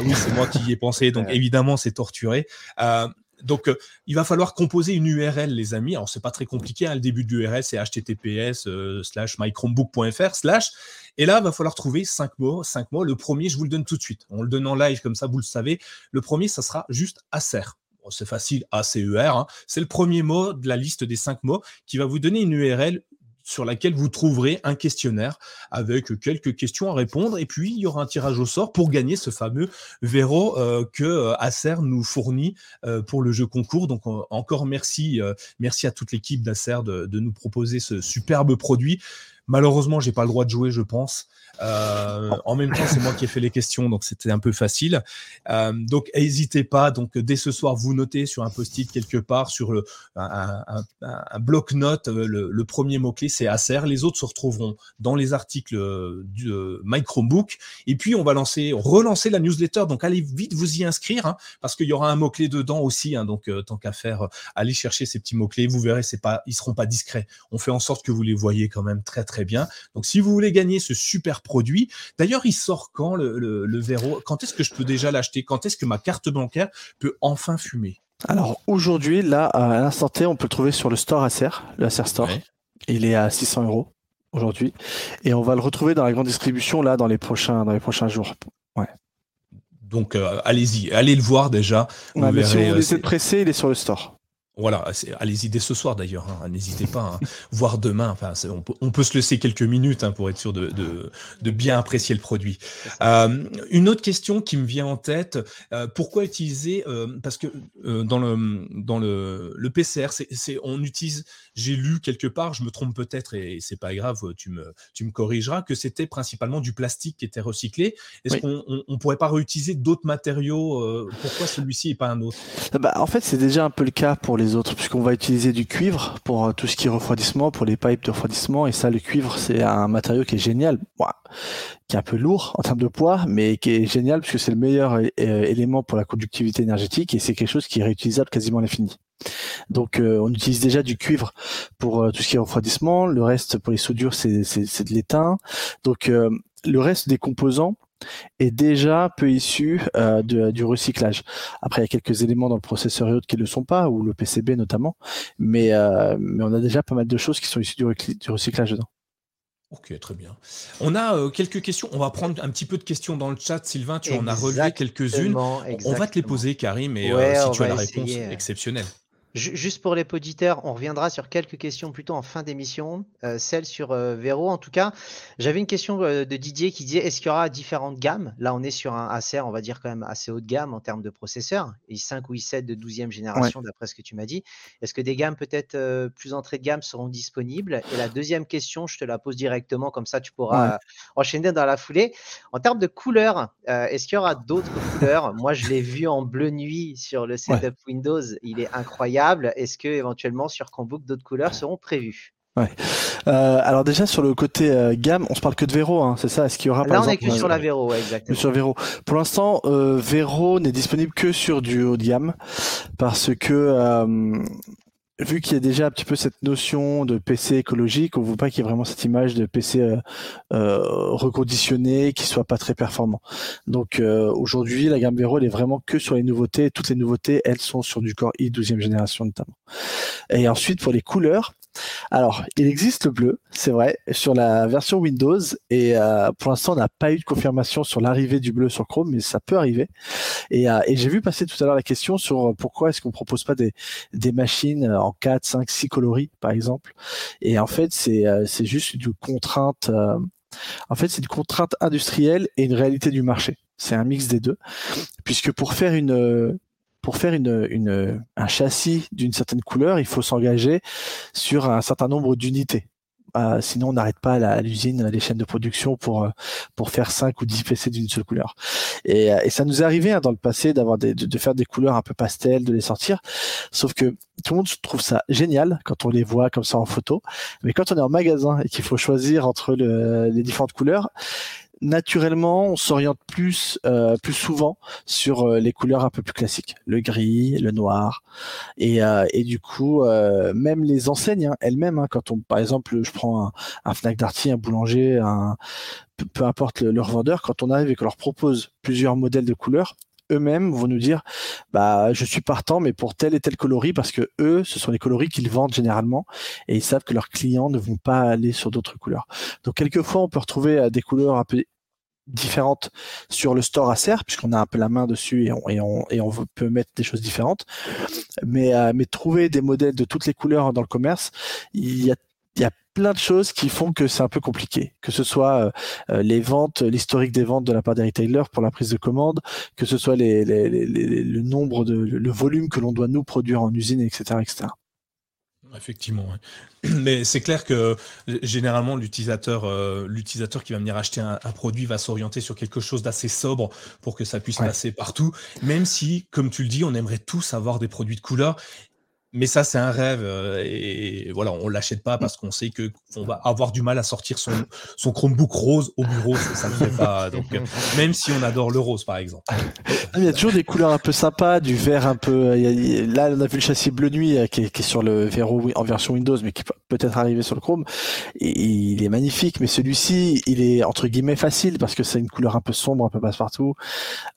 Speaker 1: oui, c'est moi qui ai donc évidemment, c'est torturé. Euh, donc, euh, il va falloir composer une URL, les amis. Alors, c'est pas très compliqué. Hein. Le début de l'URL, c'est https euh, slash mychromebook.fr slash. Et là, il va falloir trouver cinq mots. Cinq mots. Le premier, je vous le donne tout de suite. On le donne en live, comme ça, vous le savez. Le premier, ça sera juste Acer. c'est facile, ACER. Hein. C'est le premier mot de la liste des cinq mots qui va vous donner une URL sur laquelle vous trouverez un questionnaire avec quelques questions à répondre. Et puis, il y aura un tirage au sort pour gagner ce fameux Véro euh, que euh, Acer nous fournit euh, pour le jeu concours. Donc, encore merci, merci à toute l'équipe d'Acer de, nous proposer ce superbe produit. Malheureusement, j'ai pas le droit de jouer, je pense. Euh, en même temps, c'est moi qui ai fait les questions, donc c'était un peu facile. Euh, donc, n'hésitez pas. Donc, dès ce soir, vous notez sur un post-it quelque part, sur le, un, un, bloc-notes, euh, le, premier mot-clé, c'est Acer. Les autres se retrouveront dans les articles du My Chromebook. Et puis, on va lancer, relancer la newsletter. Donc, allez vite vous y inscrire, hein, parce qu'il y aura un mot-clé dedans aussi. Hein, donc, tant qu'à faire, allez chercher ces petits mots-clés. Vous verrez, c'est pas, ils seront pas discrets. On fait en sorte que vous les voyez quand même très, très bien. Donc, si vous voulez gagner ce super produit. D'ailleurs, il sort quand le, le, Quand est-ce que je peux déjà l'acheter? Quand est-ce que ma carte bancaire peut enfin fumer?
Speaker 3: Alors aujourd'hui, là, à l'instant T, on peut le trouver sur le store Acer, le Acer Store. Il est à 600 euros aujourd'hui. Et on va le retrouver dans la grande distribution là dans les prochains, dans les prochains jours. Ouais.
Speaker 1: Donc euh, allez-y, allez le voir déjà.
Speaker 3: si vous voulez euh, pressé, il est sur le store.
Speaker 1: Voilà, allez-y dès ce soir d'ailleurs, hein, n'hésitez pas, hein, voir demain, enfin, on peut, se laisser quelques minutes hein, pour être sûr de, de, bien apprécier le produit. Euh, une autre question qui me vient en tête, euh, pourquoi utiliser, euh, parce que dans, le, dans le, le PCR, c'est, on utilise, j'ai lu quelque part, je me trompe peut-être et c'est pas grave, tu me, tu me corrigeras, que c'était principalement du plastique qui était recyclé. Est-ce qu'on on, pourrait pas réutiliser d'autres matériaux Pourquoi celui-ci et pas un autre?
Speaker 3: Bah, En fait, c'est déjà un peu le cas pour les autres, puisqu'on va utiliser du cuivre pour euh, tout ce qui est refroidissement, pour les pipes de refroidissement. Et ça, le cuivre, c'est un matériau qui est génial, qui est un peu lourd en termes de poids, mais qui est génial puisque c'est le meilleur euh, élément pour la conductivité énergétique et c'est quelque chose qui est réutilisable quasiment à l'infini. Donc euh, on utilise déjà du cuivre pour tout ce qui est refroidissement, le reste pour les soudures c'est de l'étain. Donc le reste des composants est déjà peu issu euh, du recyclage. Après, il y a quelques éléments dans le processeur et autres qui ne le sont pas, ou le PCB notamment, mais, euh, mais on a déjà pas mal de choses qui sont issues du, recyclage dedans.
Speaker 1: Ok, très bien. On a euh, quelques questions. On va prendre un petit peu de questions dans le chat. Sylvain, tu en as relevé quelques-unes. On va te les poser, Karim, et si tu as la réponse, exceptionnelle.
Speaker 2: Juste pour les auditeurs, on reviendra sur quelques questions plutôt en fin d'émission, euh, celle sur euh, Véro en tout cas. J'avais une question euh, de Didier qui disait est-ce qu'il y aura différentes gammes? Là, on est sur un Acer, on va dire quand même assez haut de gamme en termes de processeurs, i5 ou i7 de 12e génération d'après ce que tu m'as dit. Est-ce que des gammes peut-être plus entrées de gamme seront disponibles? Et la deuxième question, je te la pose directement, comme ça tu pourras enchaîner dans la foulée. En termes de couleurs, est-ce qu'il y aura d'autres couleurs? Moi, je l'ai vu en bleu nuit sur le setup Windows, il est incroyable. Est-ce que éventuellement sur Chromebook d'autres couleurs seront prévues?
Speaker 3: Ouais. Euh, alors déjà sur le côté euh, gamme, on se parle que de Vero, hein, c'est ça? Est-ce qu'il y aura
Speaker 2: Là, on est que sur la Vero, exactement.
Speaker 3: Sur Vero. Pour l'instant, euh, Vero n'est disponible que sur du haut de gamme parce que vu qu'il y a déjà un petit peu cette notion de PC écologique, on ne veut pas qu'il y ait vraiment cette image de PC euh, euh, reconditionné qui soit pas très performant. Donc euh, aujourd'hui, la gamme Vero elle est vraiment que sur les nouveautés. Toutes les nouveautés, elles sont sur du Core i 12e génération notamment. Et ensuite pour les couleurs, alors, il existe le bleu, c'est vrai, sur la version Windows, et euh, pour l'instant, on n'a pas eu de confirmation sur l'arrivée du bleu sur Chrome, mais ça peut arriver. Et, euh, j'ai vu passer tout à l'heure la question sur pourquoi est-ce qu'on propose pas des, machines en 4, 5, 6 coloris, par exemple. Et en fait, c'est euh, c'est juste une contrainte. en fait, c'est une contrainte industrielle et une réalité du marché. C'est un mix des deux, puisque pour faire une pour faire un châssis d'une certaine couleur, il faut s'engager sur un certain nombre d'unités. Euh, sinon, on n'arrête pas à l'usine, les chaînes de production pour euh, pour faire 5 ou 10 PC d'une seule couleur. Et, euh, et, ça nous est arrivé hein, dans le passé d'avoir de, faire des couleurs un peu pastel, de les sortir. Sauf que tout le monde trouve ça génial quand on les voit comme ça en photo. Mais quand on est en magasin et qu'il faut choisir entre le, les différentes couleurs, naturellement, on s'oriente plus, euh, plus souvent sur euh, les couleurs un peu plus classiques, le gris, le noir, et, euh, et du coup, même les enseignes hein, elles-mêmes, hein, quand on, par exemple, je prends un, un Fnac Darty, un boulanger, un peu, importe le, le, revendeur, quand on arrive et qu'on leur propose plusieurs modèles de couleurs, eux-mêmes vont nous dire bah je suis partant mais pour tel et tel coloris parce que eux ce sont les coloris qu'ils vendent généralement et ils savent que leurs clients ne vont pas aller sur d'autres couleurs. Donc quelquefois on peut retrouver euh, des couleurs un peu différentes sur le store Acer puisqu'on a un peu la main dessus et on, et on, et on peut mettre des choses différentes mais euh, mais trouver des modèles de toutes les couleurs dans le commerce il y a y a plein de choses qui font que c'est un peu compliqué. Que ce soit euh, euh, les ventes, l'historique des ventes de la part des retailers pour la prise de commande, que ce soit les, les, les, le nombre de, le volume que l'on doit nous produire en usine, etc., etc.
Speaker 1: Effectivement, mais c'est clair que généralement l'utilisateur, euh, l'utilisateur qui va venir acheter un, produit va s'orienter sur quelque chose d'assez sobre pour que ça puisse passer partout. Même si, comme tu le dis, on aimerait tous avoir des produits de couleur mais ça, c'est un rêve. Euh, et voilà, on l'achète pas parce qu'on sait que on va avoir du mal à sortir son, son Chromebook rose au bureau. Ça ne fait pas. Donc, euh, même si on adore le rose, par exemple.
Speaker 3: Ah, il y a toujours des couleurs un peu sympas, du vert un peu. Là, on a vu le châssis bleu nuit euh, qui est, qui est sur le Vero en version Windows, mais qui peut peut-être arriver sur le Chrome. Et il est magnifique, mais celui-ci, il est entre guillemets facile parce que c'est une couleur un peu sombre, un peu passe-partout.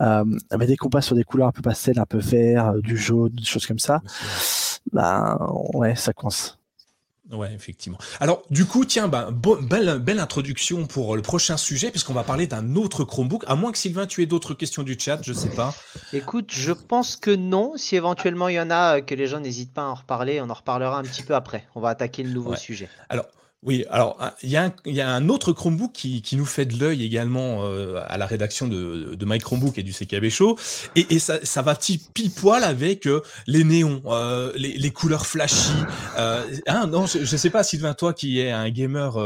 Speaker 3: Euh, mais dès qu'on passe sur des couleurs un peu pastel, un peu vert, du jaune, des choses comme ça bah ouais, ça coince.
Speaker 1: Ouais, effectivement. Alors, du coup, tiens, bah, belle, belle introduction pour le prochain sujet, puisqu'on va parler d'un autre Chromebook. À moins que Sylvain, tu aies d'autres questions du chat, je sais pas.
Speaker 2: Écoute, je pense que non. Si éventuellement il y en a, que les gens n'hésitent pas à en reparler, on en reparlera un petit peu après. On va attaquer le nouveau sujet.
Speaker 1: Alors, oui, alors il y, a un autre Chromebook qui, nous fait de l'œil également euh, à la rédaction de, de My Chromebook et du CKB Show, et, ça, ça, va pile poil avec euh, les néons, euh, les, couleurs flashy. Hein, non, je, ne sais pas Sylvain, toi qui es un gamer,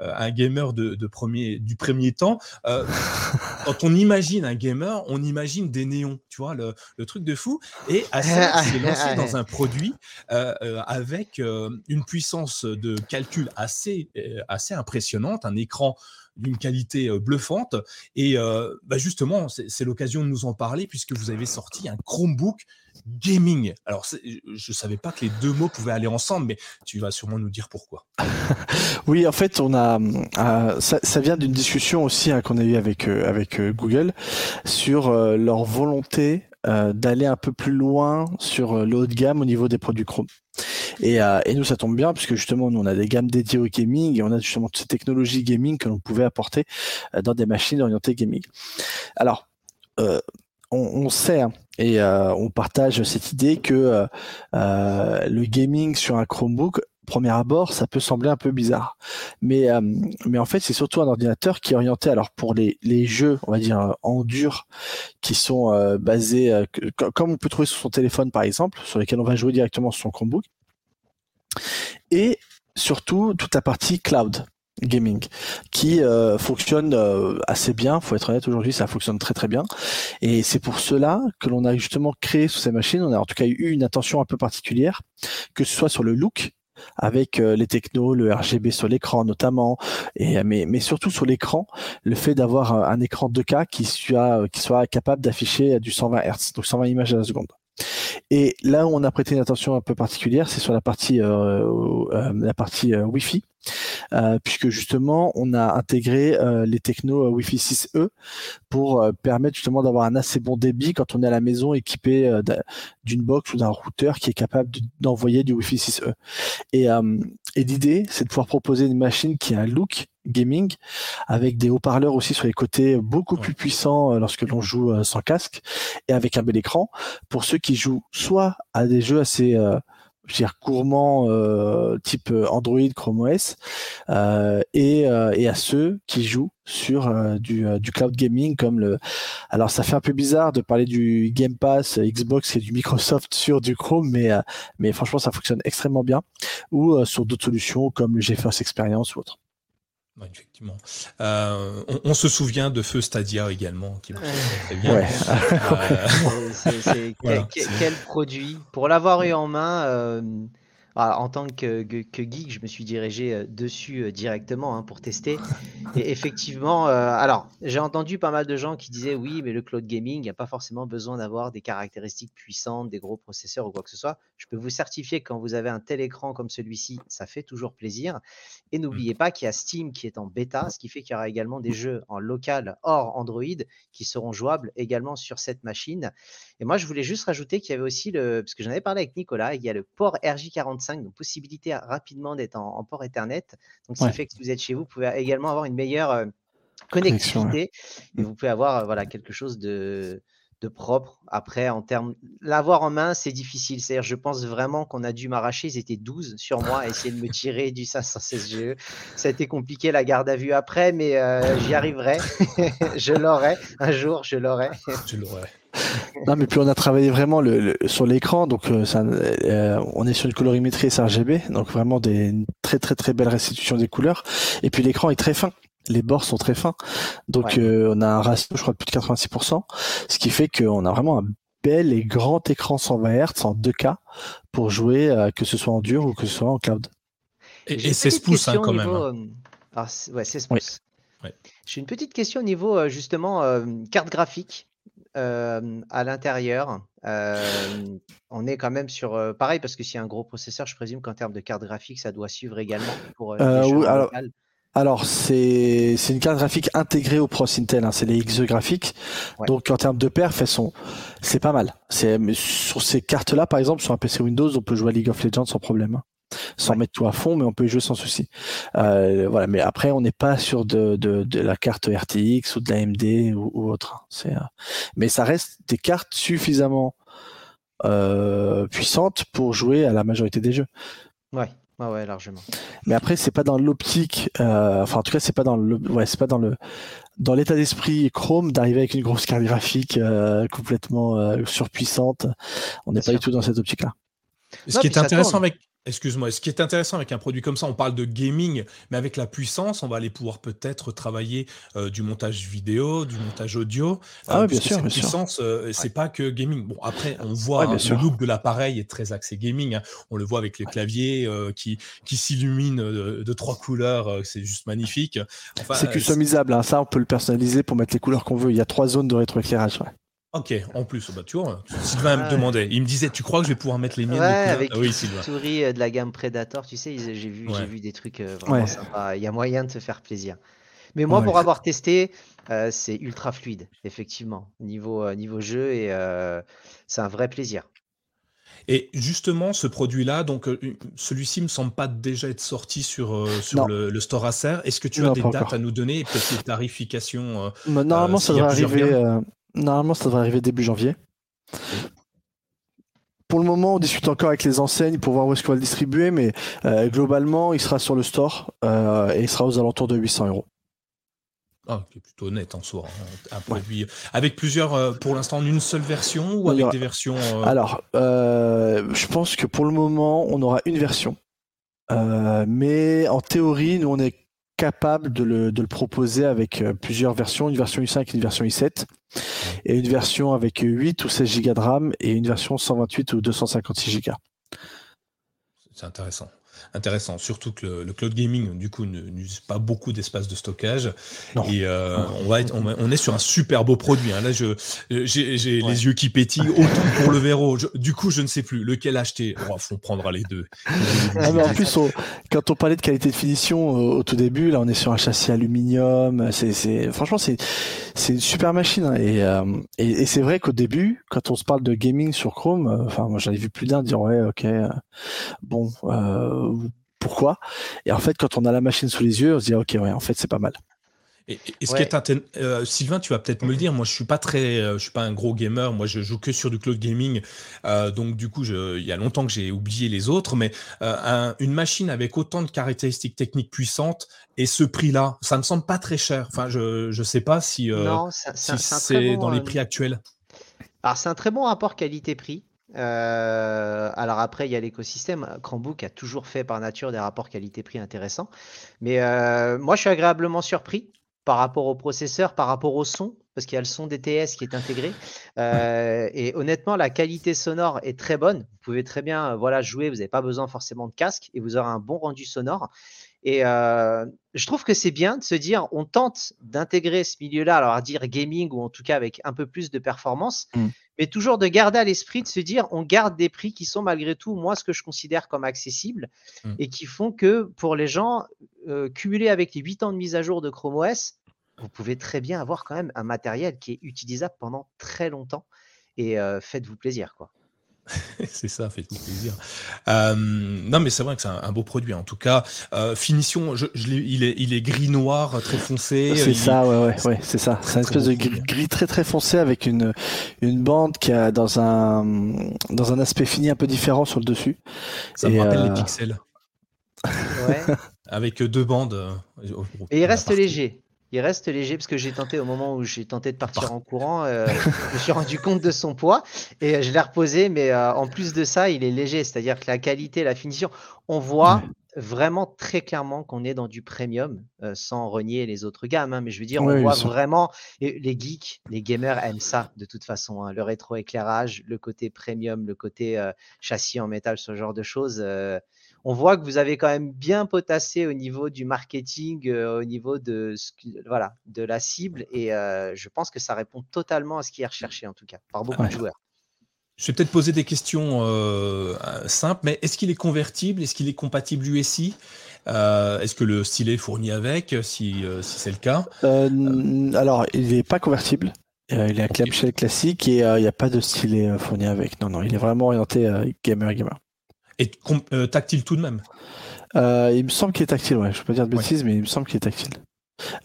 Speaker 1: un gamer de, premier, du premier temps, quand on imagine un gamer, on imagine des néons, tu vois, le, truc de fou. Et Acer s'est lancé dans un produit avec une puissance de calcul assez euh, assez, impressionnante, un écran d'une qualité euh, bluffante. Et euh, bah, justement, c'est l'occasion de nous en parler puisque vous avez sorti un Chromebook gaming. Alors, je ne savais pas que les deux mots pouvaient aller ensemble, mais tu vas sûrement nous dire pourquoi.
Speaker 3: oui, en fait, on a ça, vient d'une discussion aussi hein, qu'on a eu avec avec Google sur leur volonté d'aller un peu plus loin sur le haut de gamme au niveau des produits Chrome. Et, euh, et, nous, ça tombe bien puisque justement, nous, on a des gammes dédiées au gaming et on a justement toutes ces technologies gaming que l'on pouvait apporter euh, dans des machines orientées gaming. Alors, euh, on, sait hein, et euh, on partage cette idée que euh, le gaming sur un Chromebook premier abord, ça peut sembler un peu bizarre. Mais, mais en fait, c'est surtout un ordinateur qui est orienté alors pour les, jeux, on va dire, en dur, qui sont basés, comme on peut trouver sur son téléphone par exemple, sur lesquels on va jouer directement sur son Chromebook et surtout toute la partie cloud gaming qui euh, fonctionne euh, assez bien, faut être honnête aujourd'hui, ça fonctionne très très bien. Et c'est pour cela que l'on a justement créé sur ces machines, on a en tout cas eu une attention un peu particulière que ce soit sur le look avec euh, les technos, le RGB sur l'écran notamment, et mais, mais surtout sur l'écran, le fait d'avoir un, écran 2K qui soit qui soit capable d'afficher du 120 Hz, donc 120 images à la seconde. Et là où on a prêté une attention un peu particulière, c'est sur la partie, la partie Wi-Fi. Euh, puisque justement on a intégré euh, les technos euh, Wi-Fi 6E pour permettre justement d'avoir un assez bon débit quand on est à la maison équipé d'une box ou d'un routeur qui est capable d'envoyer du Wi-Fi 6E. Et, et l'idée, c'est de pouvoir proposer une machine qui a un look gaming avec des haut-parleurs aussi sur les côtés beaucoup plus puissants lorsque l'on joue sans casque et avec un bel écran. Pour ceux qui jouent soit à des jeux assez je veux dire gourmand euh, type euh, Android, Chrome OS, euh, et, et, à ceux qui jouent sur du, du, cloud gaming comme le. Alors ça fait un peu bizarre de parler du Game Pass Xbox et du Microsoft sur du Chrome, mais mais franchement ça fonctionne extrêmement bien. Ou sur d'autres solutions comme le GeForce Experience ou autre
Speaker 1: effectivement. Euh, on, se souvient de Feu Stadia également, qui très bien.
Speaker 2: quel, produit? Pour l'avoir eu en main, euh, en tant que, geek, je me suis dirigé euh, dessus euh, directement hein, pour tester. Et effectivement, euh, alors j'ai entendu pas mal de gens qui disaient oui, mais le cloud gaming, il n'y a pas forcément besoin d'avoir des caractéristiques puissantes, des gros processeurs ou quoi que ce soit. Je peux vous certifier que quand vous avez un tel écran comme celui-ci, ça fait toujours plaisir. Et n'oubliez pas qu'il y a Steam qui est en bêta, ce qui fait qu'il y aura également des jeux en local hors Android qui seront jouables également sur cette machine. Et moi, je voulais juste rajouter qu'il y avait aussi le, parce que j'en avais parlé avec Nicolas, il y a le port RJ45, donc possibilité rapidement d'être en, port Ethernet. Donc, ce qui fait que si vous êtes chez vous, vous pouvez également avoir une meilleure euh, connectivité et vous pouvez avoir euh, voilà quelque chose de de propre. Après, en termes, l'avoir en main, c'est difficile. C'est-à-dire, je pense vraiment qu'on a dû m'arracher. Ils étaient 12 sur moi à essayer de me tirer du 516 GE. Ça a été compliqué la garde à vue après, mais euh, j'y arriverai. je l'aurai. Un jour, je l'aurai.
Speaker 1: Je l'aurai.
Speaker 3: non, mais puis on a travaillé vraiment le, sur l'écran, donc euh, ça, euh, on est sur une colorimétrie sRGB, donc vraiment des très très très belles restitutions des couleurs. Et puis l'écran est très fin les bords sont très fins. Donc euh, on a un ratio, je crois, de plus de 86%, ce qui fait qu'on a vraiment un bel et grand écran 120 Hz en 2K pour jouer, euh, que ce soit en dur ou que ce soit en cloud.
Speaker 1: Et, 16 pouces hein, quand même. Hein.
Speaker 2: Euh, ah, ouais, 16 pouces. J'ai une petite question au niveau justement carte graphique. à l'intérieur, on est quand même sur pareil parce que s'il y a un gros processeur, je présume qu'en termes de carte graphique, ça doit suivre également pour les
Speaker 3: oui, alors, alors, c'est une carte graphique intégrée au Pro Intel, hein, c'est les XE graphiques. Donc, en termes de perf, c'est pas mal. Sur ces cartes-là, par exemple, sur un PC Windows, on peut jouer à League of Legends sans problème. Hein. Sans mettre tout à fond, mais on peut y jouer sans souci. Euh, voilà, mais après, on n'est pas sur de, de, la carte RTX ou de la AMD ou, autre. Hein. Euh, mais ça reste des cartes suffisamment euh, puissantes pour jouer à la majorité des jeux.
Speaker 2: Ouais. Ah ouais, largement.
Speaker 3: Mais après, c'est pas dans l'optique, euh, enfin en tout cas, c'est pas dans le, ouais, c'est pas dans le, dans l'état d'esprit Chrome d'arriver avec une grosse carte graphique euh, complètement euh, surpuissante. On n'est pas du tout dans cette optique-là.
Speaker 1: Ce qui est intéressant avec, Excuse-moi, ce qui est intéressant avec un produit comme ça, on parle de gaming, mais avec la puissance, on va aller pouvoir peut-être travailler euh, du montage vidéo, du montage audio.
Speaker 3: ah oui, euh, bien sûr,
Speaker 1: bien puissance, euh, c'est pas que gaming. Bon, après, on voit hein, le look de l'appareil est très axé gaming. Hein. On le voit avec les claviers qui, qui s'illuminent de, trois couleurs, c'est juste magnifique.
Speaker 3: c'est customisable, hein. ça on peut le personnaliser pour mettre les couleurs qu'on veut. Il y a trois zones de rétroéclairage.
Speaker 1: Ok, en plus, bah, tu vois, Sylvain me demandait, il me disait, tu crois que je vais pouvoir mettre les miennes
Speaker 2: ouais, avec ah, oui, souris euh, de la gamme Predator, tu sais, j'ai vu, j'ai vu des trucs euh, vraiment sympas. Il y a moyen de se faire plaisir. Mais moi, pour avoir testé, euh, c'est ultra fluide, effectivement, niveau, niveau jeu, et c'est un vrai plaisir.
Speaker 1: Et justement, ce produit-là, donc celui-ci me semble pas déjà être sorti sur, sur le, store Acer. Est-ce que tu as des dates à nous donner? Et peut-être des tarifications
Speaker 3: Normalement, ça devrait arriver. Normalement, ça devrait arriver début janvier. Pour le moment, on discute encore avec les enseignes pour voir où est-ce qu'on va le distribuer, mais euh, globalement, il sera sur le store euh, et il sera aux alentours de 800 euros.
Speaker 1: Ah, qui plutôt honnête en soi. Hein, un produit avec plusieurs, euh, pour l'instant, en une seule version ou avec des versions
Speaker 3: Alors, je pense que pour le moment, on aura une version. mais en théorie, nous, on est capable de le, proposer avec plusieurs versions, une version i5 et une version i7 et une version avec 8 ou 16 Go de RAM et une version 128 ou 256 Go.
Speaker 1: C'est intéressant. Intéressant. Surtout que le, cloud gaming, du coup, n'use pas beaucoup d'espace de stockage. Et euh, on, va être, on, est sur un super beau produit. Hein. Là, je, j'ai, les yeux qui pétillent, autant pour le verrou. du coup, je ne sais plus lequel acheter. Oh, on prendra les deux.
Speaker 3: Ah, en plus, quand on parlait de qualité de finition au, tout début, là, on est sur un châssis aluminium. C'est, franchement, c'est, une super machine. Hein. Euh, et, et, c'est vrai qu'au début, quand on se parle de gaming sur Chrome, euh, enfin, moi, j'en ai vu plus d'un dire ouais, ok, bon. Euh, pourquoi Et en fait, quand on a la machine sous les yeux, on se dit ok, ouais, en fait, c'est pas mal.
Speaker 1: Et, ce qui est euh, Sylvain, tu vas peut-être me le dire. Moi, je suis pas très, euh, je suis pas un gros gamer. Moi, je joue que sur du cloud gaming. donc, du coup, il y a longtemps que j'ai oublié les autres. Mais une machine avec autant de caractéristiques techniques puissantes et ce prix-là, ça me semble pas très cher. Enfin, je ne sais pas si, c'est dans les prix actuels.
Speaker 2: Alors, c'est un très bon rapport qualité-prix. Euh, alors après, il y a l'écosystème. Chromebook a toujours fait par nature des rapports qualité-prix intéressants. Mais euh, moi, je suis agréablement surpris par rapport au processeur, par rapport au son, parce qu'il y a le son DTS qui est intégré. Euh, et honnêtement, la qualité sonore est très bonne. Vous pouvez très bien voilà, jouer, vous n'avez pas besoin forcément de casque et vous aurez un bon rendu sonore. Et je trouve que c'est bien de se dire, on tente d'intégrer ce milieu-là, alors à dire gaming ou en tout cas avec un peu plus de performance, mmh mais toujours de garder à l'esprit de se dire on garde des prix qui sont malgré tout, moi, ce que je considère comme accessibles mmh. et qui font que pour les gens, euh, cumulés avec les 8 ans de mise à jour de Chrome OS, vous pouvez très bien avoir quand même un matériel qui est utilisable pendant très longtemps et euh, faites-vous plaisir. quoi.
Speaker 1: c'est ça, faites-vous plaisir. Euh, non, mais c'est vrai que c'est un, beau produit. En tout cas, euh, finition, je, il, est, il est gris noir, très foncé.
Speaker 3: C'est ça, ouais, ouais, ouais c'est ça. C'est une espèce de gris, très très foncé avec une une bande qui a dans un dans un aspect fini un peu différent sur le dessus.
Speaker 1: Ça me rappelle les euh, pixels. Ouais. avec deux bandes.
Speaker 2: Et il reste léger il reste léger parce que j'ai tenté au moment où j'ai tenté de partir en courant, euh, je me suis rendu compte de son poids et je l'ai reposé. Mais euh, en plus de ça, il est léger, c'est-à-dire que la qualité, la finition, on voit vraiment très clairement qu'on est dans du premium, euh, sans renier les autres gammes. Hein, mais je veux dire, on voit vraiment les geeks, les gamers aiment ça de toute façon. Hein, le rétro-éclairage, le côté premium, le côté châssis en métal, ce genre de choses on voit que vous avez quand même bien potassé au niveau du marketing, euh, au niveau de, voilà, de la cible. Et euh, je pense que ça répond totalement à ce qui est recherché, en tout cas, par beaucoup de joueurs.
Speaker 1: Je vais peut-être poser des questions euh, simples, mais est-ce qu'il est convertible? Est-ce qu'il est compatible USI Est-ce que le stylet est fourni avec, si, c'est le cas
Speaker 3: Alors, il n'est pas convertible. il est un clamshell classique et il n'y a pas de stylet fourni avec. Non, non, il est vraiment orienté gamer-gamer.
Speaker 1: Et euh, tactile tout de même
Speaker 3: euh, Il me semble qu'il est tactile, ouais. Je peux pas dire de bêtises, mais il me semble qu'il est tactile.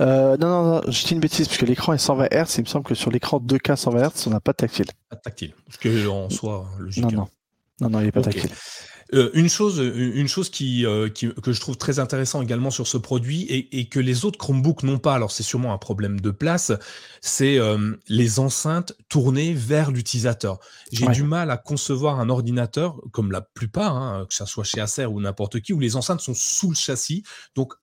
Speaker 3: Euh, non, non, non, je dis une bêtise, parce que l'écran est 120 Hz, il me semble que sur l'écran 2K 120 Hz, on n'a pas de tactile.
Speaker 1: Pas de tactile, ce que en soit logique.
Speaker 3: Non, non, non, non il n'est pas tactile.
Speaker 1: Euh, une chose, une chose euh, qui, que je trouve très intéressant également sur ce produit et, que les autres Chromebooks n'ont pas, alors c'est sûrement un problème de place, c'est euh, les enceintes tournées vers l'utilisateur. J'ai du mal à concevoir un ordinateur, comme la plupart, hein, que ce soit chez Acer ou n'importe qui, où les enceintes sont sous le châssis. Donc,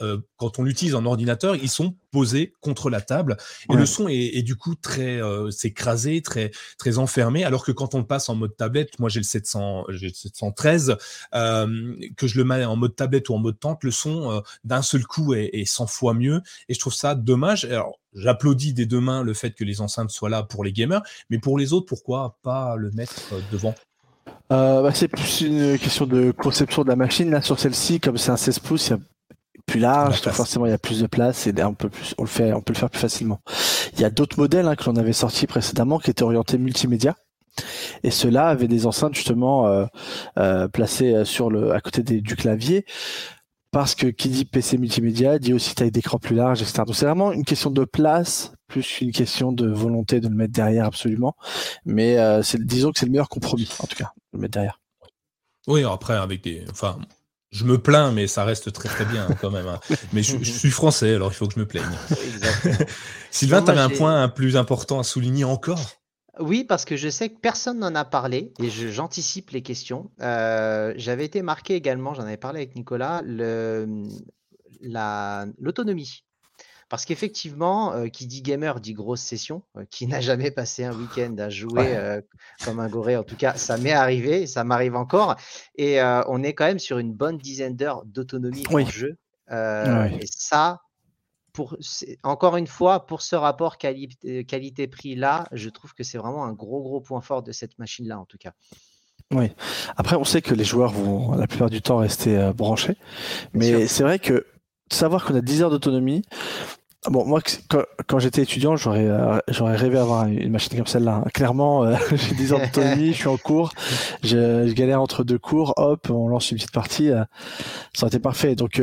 Speaker 1: quand on utilise un ordinateur, ils sont posés contre la table et le son est, du coup très écrasé, très très enfermé. Alors que quand on le passe en mode tablette, moi j'ai le 700, j'ai le 713 euh, que je le mets en mode tablette ou en mode tente, le son euh, d'un seul coup est, 100 fois mieux. Et je trouve ça dommage. Alors, j'applaudis des deux mains le fait que les enceintes soient là pour les gamers, mais pour les autres, pourquoi pas le mettre euh, devant?
Speaker 3: Bah, c'est plus une question de conception de la machine. Là, sur celle-ci, comme c'est un 16 pouces, il y a plus large, forcément il y a plus de place et on peut plus, on le fait, on peut le faire plus facilement. Il y a d'autres modèles hein, que l'on avait sortis précédemment qui étaient orientés multimédia. Et ceux-là avaient des enceintes justement euh, euh, placées sur le, à côté du clavier parce que qui dit PC multimédia dit aussi taille d'écran plus large, etc. Donc c'est vraiment une question de place plus une question de volonté de le mettre derrière absolument. Mais euh, disons que c'est le meilleur compromis en tout cas de le mettre derrière.
Speaker 1: Oui, après avec des, enfin, je me plains, mais ça reste très très bien quand même. Hein. Mais je, suis français, alors il faut que je me plaigne. Sylvain, tu avais un point plus important à souligner encore?
Speaker 2: Oui, parce que je sais que personne n'en a parlé et j'anticipe les questions. Euh, j'avais été marqué également, j'en avais parlé avec Nicolas, l'autonomie. Parce qu'effectivement, qui dit gamer dit grosse session. qui n'a jamais passé un week-end à jouer comme un goré, en tout cas, ça m'est arrivé, ça m'arrive encore. Et on est quand même sur une bonne dizaine d'heures d'autonomie en jeu. Et ça, pour, encore une fois, pour ce rapport qualité-prix là, je trouve que c'est vraiment un gros, gros point fort de cette machine-là, en tout cas.
Speaker 3: Oui. Après, on sait que les joueurs vont la plupart du temps rester branchés. Mais c'est vrai que savoir qu'on a 10 heures d'autonomie, Bon, moi, quand, j'étais étudiant, j'aurais euh, j'aurais rêvé d'avoir une machine comme celle-là. Clairement, euh, j'ai 10 ans d'autonomie, je suis en cours, je, galère entre deux cours, hop, on lance une petite partie, euh, ça aurait été parfait. Donc,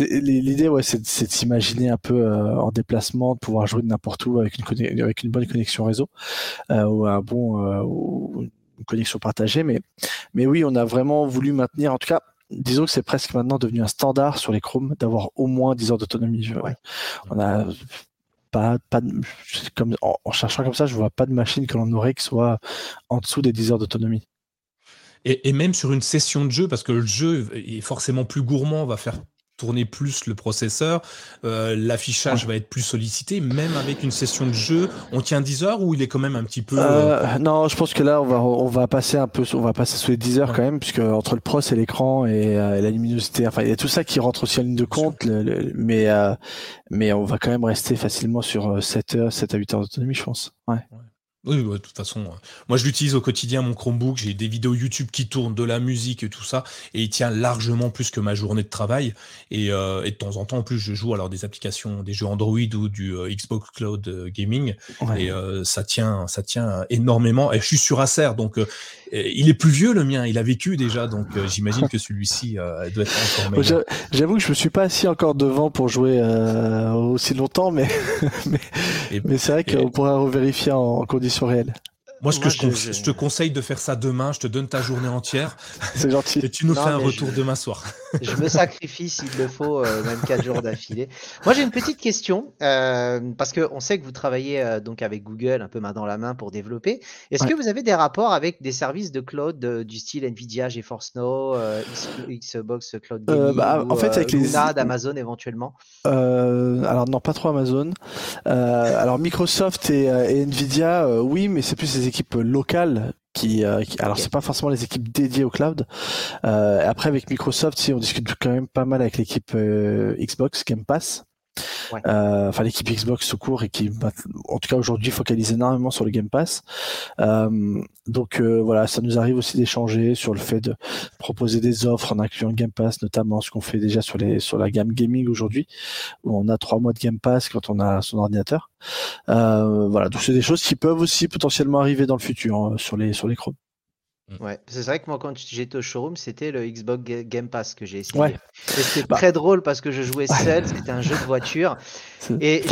Speaker 3: l'idée, ouais, c'est de s'imaginer un peu en déplacement, de pouvoir jouer n'importe où avec une, avec une bonne connexion réseau ou un bon ou une connexion partagée. Mais, mais oui, on a vraiment voulu maintenir, en tout cas, disons que c'est presque maintenant devenu un standard sur les Chrome d'avoir au moins 10 heures d'autonomie. On a pas, pas comme, en, cherchant comme ça, je vois pas de machine que l'on aurait qui soit en dessous des 10 heures d'autonomie.
Speaker 1: Et, et, même sur une session de jeu, parce que le jeu est forcément plus gourmand, va faire tourner plus le processeur, euh, l'affichage va être plus sollicité, même avec une session de jeu, on tient 10 heures ou il est quand même un petit peu...
Speaker 3: Euh, euh, non, je pense que là, on va, on va passer un peu, on va passer sous les 10 heures quand même, puisque entre le pros et l'écran et, la luminosité, enfin, il y a tout ça qui rentre aussi en ligne de compte, mais, mais on va quand même rester facilement sur 7 heures, 7 à 8 heures d'autonomie, je pense. Ouais.
Speaker 1: Oui, de toute façon, euh, moi je l'utilise au quotidien, mon Chromebook, j'ai des vidéos YouTube qui tournent, de la musique et tout ça, et il tient largement plus que ma journée de travail. Et, euh, de temps en temps, en plus, je joue alors des applications, des jeux Android ou du euh, Xbox Cloud Gaming, et ça tient, ça tient énormément. Et je suis sur Acer, donc il est plus vieux le mien, il a vécu déjà, donc j'imagine que celui-ci doit être encore meilleur.
Speaker 3: J'avoue que je me suis pas assis encore devant pour jouer aussi longtemps, mais mais, c'est vrai qu'on pourrait revérifier en, en condition réel.
Speaker 1: Moi, ce que je, te conseille de faire ça demain, je te donne ta journée entière.
Speaker 3: C'est gentil.
Speaker 1: Et tu nous fais un retour demain soir.
Speaker 2: je me sacrifie s'il le faut, euh, même 4 jours d'affilée. Moi, j'ai une petite question, euh, parce qu'on sait que vous travaillez euh, donc avec Google un peu main dans la main pour développer. Est-ce que vous avez des rapports avec des services de cloud du style Nvidia, GeForce Now, Xbox Cloud Gaming, bah, en fait, avec Luna, les... d'Amazon éventuellement?
Speaker 3: Alors, non, pas trop Amazon. alors, Microsoft et, et Nvidia, oui, mais c'est plus les équipes locales qui, euh, alors c'est pas forcément les équipes dédiées au cloud. Euh, après avec Microsoft, si on discute quand même pas mal avec l'équipe euh, Xbox Game Pass. Euh, enfin l'équipe Xbox tout court et qui en tout cas aujourd'hui focalise énormément sur le Game Pass. Euh, donc euh, voilà, ça nous arrive aussi d'échanger sur le fait de proposer des offres en incluant le Game Pass, notamment ce qu'on fait déjà sur les sur la gamme gaming aujourd'hui, où on a trois mois de Game Pass quand on a son ordinateur. voilà, donc c'est des choses qui peuvent aussi potentiellement arriver dans le futur hein, sur les sur les Chrome.
Speaker 2: Mm. Ouais, c'est vrai que moi, quand j'étais au showroom, c'était le Xbox Game Pass que j'ai essayé. c'était bah très drôle parce que je jouais seul, c'était un jeu de voiture. Et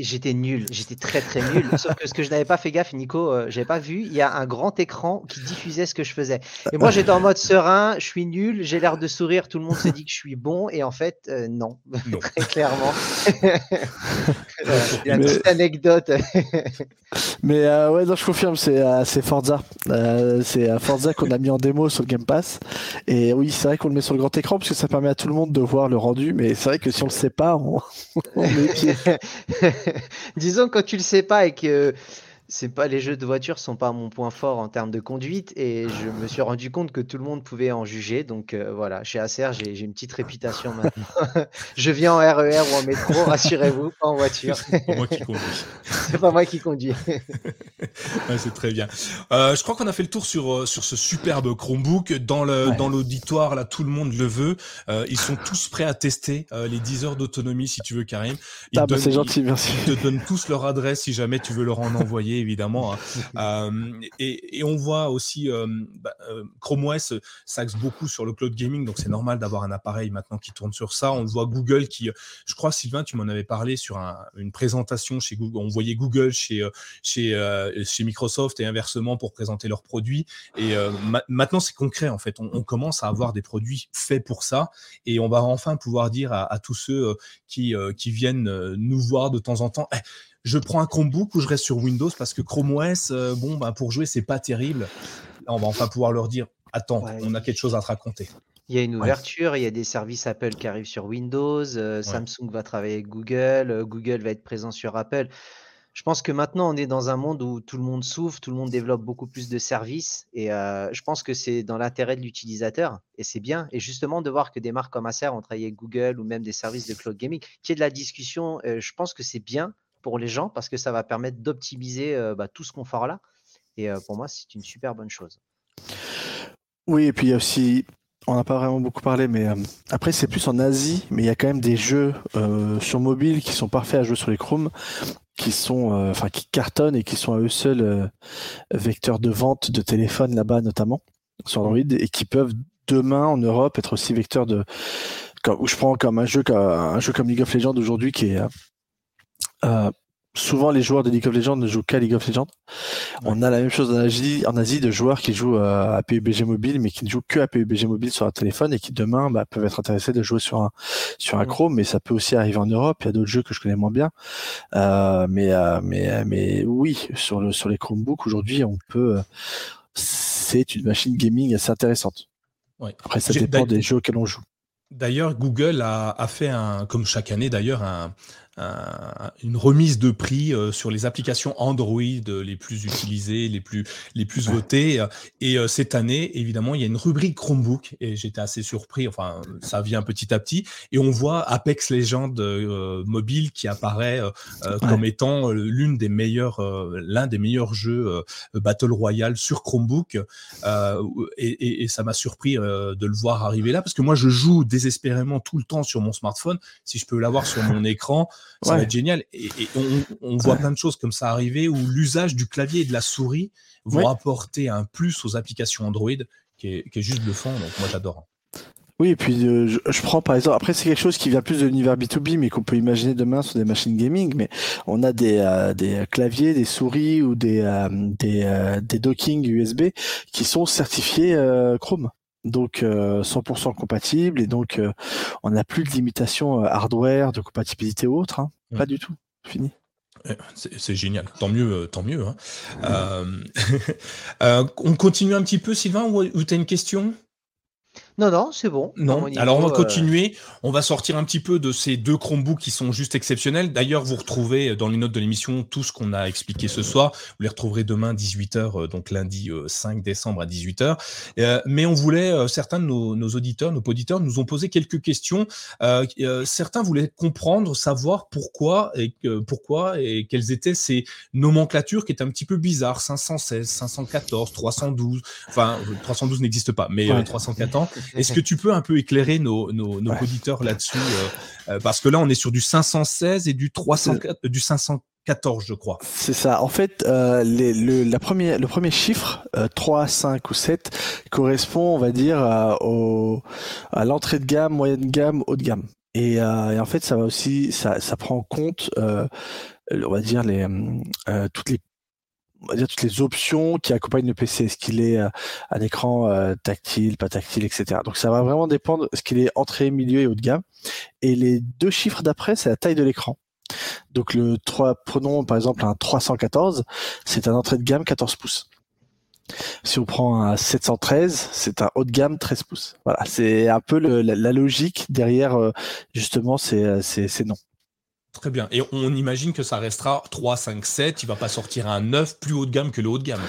Speaker 2: j'étais nul, j'étais très très nul. Sauf que ce que je n'avais pas fait gaffe, Nico, euh, j'avais pas vu, il y a un grand écran qui diffusait ce que je faisais. Et moi, j'étais en mode serein, je suis nul, j'ai l'air de sourire, tout le monde se dit que je suis bon, et en fait, euh, non, très clairement. Il y a une petite anecdote.
Speaker 3: Mais euh, ouais, non, je confirme, c'est Forza. c'est Forza qu'on a mis en démo sur le Game Pass. Et oui, c'est vrai qu'on le met sur le grand écran parce que ça permet à tout le monde de voir le rendu. Mais c'est vrai que si on le sait pas, on, on
Speaker 2: Disons quand tu le sais pas et que c'est pas les jeux de voiture sont pas mon point fort en termes de conduite et je me suis rendu compte que tout le monde pouvait en juger. Donc euh, voilà chez Acer j'ai une petite réputation maintenant. Je viens en RER ou en métro rassurez-vous pas en voiture.
Speaker 1: C'est pas moi qui conduis.
Speaker 2: C'est pas moi qui conduis.
Speaker 1: C'est très bien. Euh, je crois qu'on a fait le tour sur euh, sur ce superbe Chromebook. Dans le dans l'auditoire là tout le monde le veut. Ils sont tous prêts à tester les 10 heures d'autonomie si tu veux Karim.
Speaker 3: Ils ah, bah, c'est gentil merci.
Speaker 1: ils te donnent tous leur adresse si jamais tu veux leur en envoyer évidemment. Hein. Euh, et, on voit aussi euh, bah, euh, Chrome OS s'axe beaucoup sur le cloud gaming, donc c'est normal d'avoir un appareil maintenant qui tourne sur ça. On voit Google qui, je crois Sylvain, tu m'en avais parlé sur une présentation chez Google. On voyait Google chez chez chez Microsoft et inversement pour présenter leurs produits. Et maintenant c'est concret en fait. On, commence à avoir des produits faits pour ça et on va enfin pouvoir dire à, tous ceux qui qui viennent nous voir de temps en temps. Eh, je prends un Chromebook ou je reste sur Windows parce que Chrome OS, euh, bon, bah, pour jouer, c'est pas terrible. on va enfin pouvoir leur dire attends, on a quelque chose à te raconter.
Speaker 2: Il y a une ouverture, il y a des services Apple qui arrivent sur Windows, Samsung va travailler avec Google, Google va être présent sur Apple. Je pense que maintenant, on est dans un monde où tout le monde souffre, tout le monde développe beaucoup plus de services. Et je pense que c'est dans l'intérêt de l'utilisateur. Et c'est bien. Et justement, de voir que des marques comme Acer ont travaillé avec Google ou même des services de cloud gaming, qui est de la discussion, je pense que c'est bien pour les gens parce que ça va permettre d'optimiser bah, tout ce confort-là. Et pour moi, c'est une super bonne chose.
Speaker 3: Oui, et puis il y a aussi on n'a pas vraiment beaucoup parlé, mais après c'est plus en Asie, mais il y a quand même des jeux sur mobile qui sont parfaits à jouer sur les Chrome qui sont, euh, enfin, qui cartonnent et qui sont à eux seuls euh, vecteurs de vente de téléphones là-bas notamment sur Android et qui peuvent demain en Europe être aussi vecteurs de, où je prends comme un jeu, un jeu comme League of Legends aujourd'hui qui est euh, souvent les joueurs de League of Legends ne jouent qu'à League of Legends. On a la même chose en Asie, en Asie de joueurs qui jouent euh, à PUBG mobile mais qui ne jouent que à PUBG mobile sur un téléphone et qui demain bah, peuvent être intéressés de jouer sur un sur un Chrome mais ça peut aussi arriver en Europe, il y a d'autres jeux que je connais moins bien. Euh, mais euh, mais mais oui, sur le sur les Chromebooks aujourd'hui, on peut c'est une machine gaming assez intéressante. Après ça dépend des jeux auxquels on joue.
Speaker 1: D'ailleurs, Google a, a, fait un, comme chaque année d'ailleurs, un, une remise de prix euh, sur les applications Android les plus utilisées, les plus, les plus votées. Et euh, cette année, évidemment, il y a une rubrique Chromebook et j'étais assez surpris. Enfin, ça vient petit à petit. Et on voit Apex Legends euh, mobile qui apparaît comme étant l'une des meilleures, l'un des meilleurs jeux Battle Royale sur Chromebook. Et, et, ça m'a surpris de le voir arriver là parce que moi, je joue désespérément tout le temps sur mon smartphone. Si je peux l'avoir sur mon écran, ça va être génial. Et, on, voit plein de choses comme ça arriver où l'usage du clavier et de la souris vont apporter un plus aux applications Android qui est, qui est juste bluffant. Donc moi j'adore.
Speaker 3: Oui, et puis euh, je, prends par exemple, après c'est quelque chose qui vient plus de l'univers B2B, mais qu'on peut imaginer demain sur des machines gaming, mais on a des, euh, des claviers, des souris ou des, euh, des, des docking USB qui sont certifiés Chrome donc 100% euh, compatible et donc euh, on n'a plus de limitation euh, hardware, de compatibilité ou autre, hein. mmh. pas du tout, fini.
Speaker 1: Eh, c'est génial, tant mieux, tant mieux. Hein. on continue un petit peu, Sylvain, ou, ou tu as une question?
Speaker 2: Non, non, c'est bon.
Speaker 1: Non. Alors on va euh, continuer. On va sortir un petit peu de ces deux Chromebooks qui sont juste exceptionnels. D'ailleurs, vous retrouvez dans les notes de l'émission tout ce qu'on a expliqué ce soir. Vous les retrouverez demain 18h, euh, donc lundi 5 euh, décembre à 18h. mais on voulait, certains de nos, auditeurs, nos auditeurs nous ont posé quelques questions. certains voulaient comprendre, savoir pourquoi et pourquoi et quelles étaient ces nomenclatures qui étaient un petit peu bizarres. 516, 514, 312. Enfin, 312 n'existe pas, mais 314. Est-ce que tu peux un peu éclairer nos, auditeurs là-dessus euh, euh, Parce que là, on est sur du 516 et du, 300, du 514, je crois.
Speaker 3: C'est ça. En fait, euh, le, la première, le premier chiffre, 3, 5 ou 7, correspond, on va dire, à, à l'entrée de gamme, moyenne gamme, haut de gamme. Et, en fait, ça va aussi, ça, ça prend en compte, on va dire, les, toutes les on va dire toutes les options qui accompagnent le PC. Est-ce qu'il est euh, un écran euh, tactile, pas tactile, etc. Donc ça va vraiment dépendre ce qu'il est entrée, milieu et haut de gamme. Et les deux chiffres d'après, c'est la taille de l'écran. Donc le 3, prenons par exemple un 314, c'est un entrée de gamme 14 pouces. Si on prend un 713, c'est un haut de gamme 13 pouces. Voilà, c'est un peu la, logique derrière euh, justement ces, ces, ces noms.
Speaker 1: Très bien. Et on imagine que ça restera 3, 5, 7. Il va pas sortir un 9 plus haut de gamme que le haut de gamme.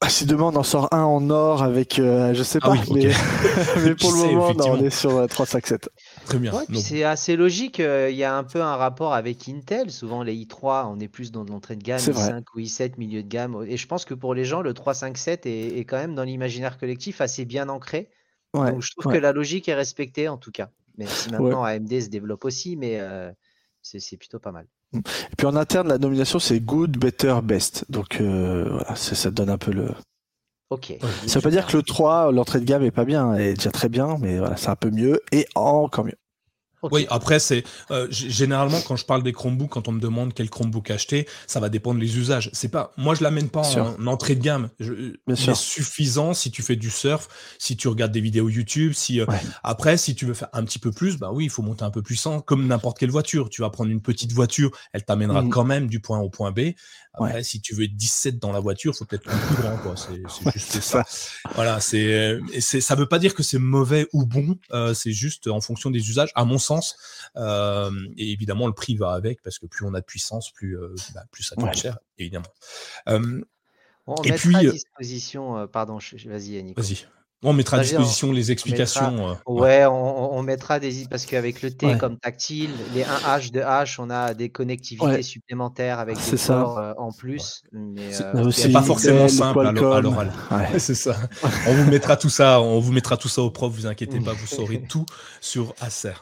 Speaker 3: Ah, si demain on en sort un en or avec, euh, je sais ah pas, mais, pour le moment, on est sur 3, 5, 7.
Speaker 1: Très bien.
Speaker 2: c'est assez logique. Euh, il y a un peu un rapport avec Intel. Souvent, les i3, on est plus dans l'entrée de gamme, i5 ou i7, milieu de gamme. Et je pense que pour les gens, le 3, 5, 7 est, quand même dans l'imaginaire collectif assez bien ancré. Donc, je trouve que la logique est respectée en tout cas. Même si maintenant AMD se développe aussi, mais euh, c'est plutôt pas mal.
Speaker 3: Mm. Et puis en interne, la nomination c'est Good, Better, Best. Donc euh, voilà, ça donne un peu le.
Speaker 2: Ok.
Speaker 3: Ça veut pas dire que le 3, l'entrée de gamme est pas bien, est déjà très bien, mais voilà, c'est un peu mieux et encore mieux.
Speaker 1: Oui, après, c'est euh, généralement quand je parle des Chromebooks, quand on me demande quel Chromebook acheter, ça va dépendre des usages. C'est pas, moi, je l'amène pas en, entrée de gamme. C'est suffisant si tu fais du surf, si tu regardes des vidéos YouTube. Si euh, après, si tu veux faire un petit peu plus, bah oui, il faut monter un peu plus puissant, comme n'importe quelle voiture. Tu vas prendre une petite voiture, elle t'amènera mmh. quand même du point A au point B. Après, si tu veux 17 dans la voiture, faut peut-être plus grand, quoi. C'est juste ça. Voilà, c'est, ça veut pas dire que c'est mauvais ou bon. Euh, c'est juste en fonction des usages, à mon sens. Euh, et évidemment, le prix va avec parce que plus on a de puissance, plus, euh, bah, plus ça coûte cher, évidemment.
Speaker 2: on et puis, à disposition, pardon, vas-y, Yannick.
Speaker 1: Vas-y. On mettra à disposition les explications.
Speaker 2: Euh, ouais, on, mettra des parce qu'avec le T comme tactile, les 1H de H, on a des connectivités supplémentaires avec des ports euh, en plus.
Speaker 1: Euh, c'est pas forcément simple à l'oral. c'est ça. on vous mettra tout ça, on vous mettra tout ça au prof. Vous inquiétez pas, vous saurez tout sur Acer.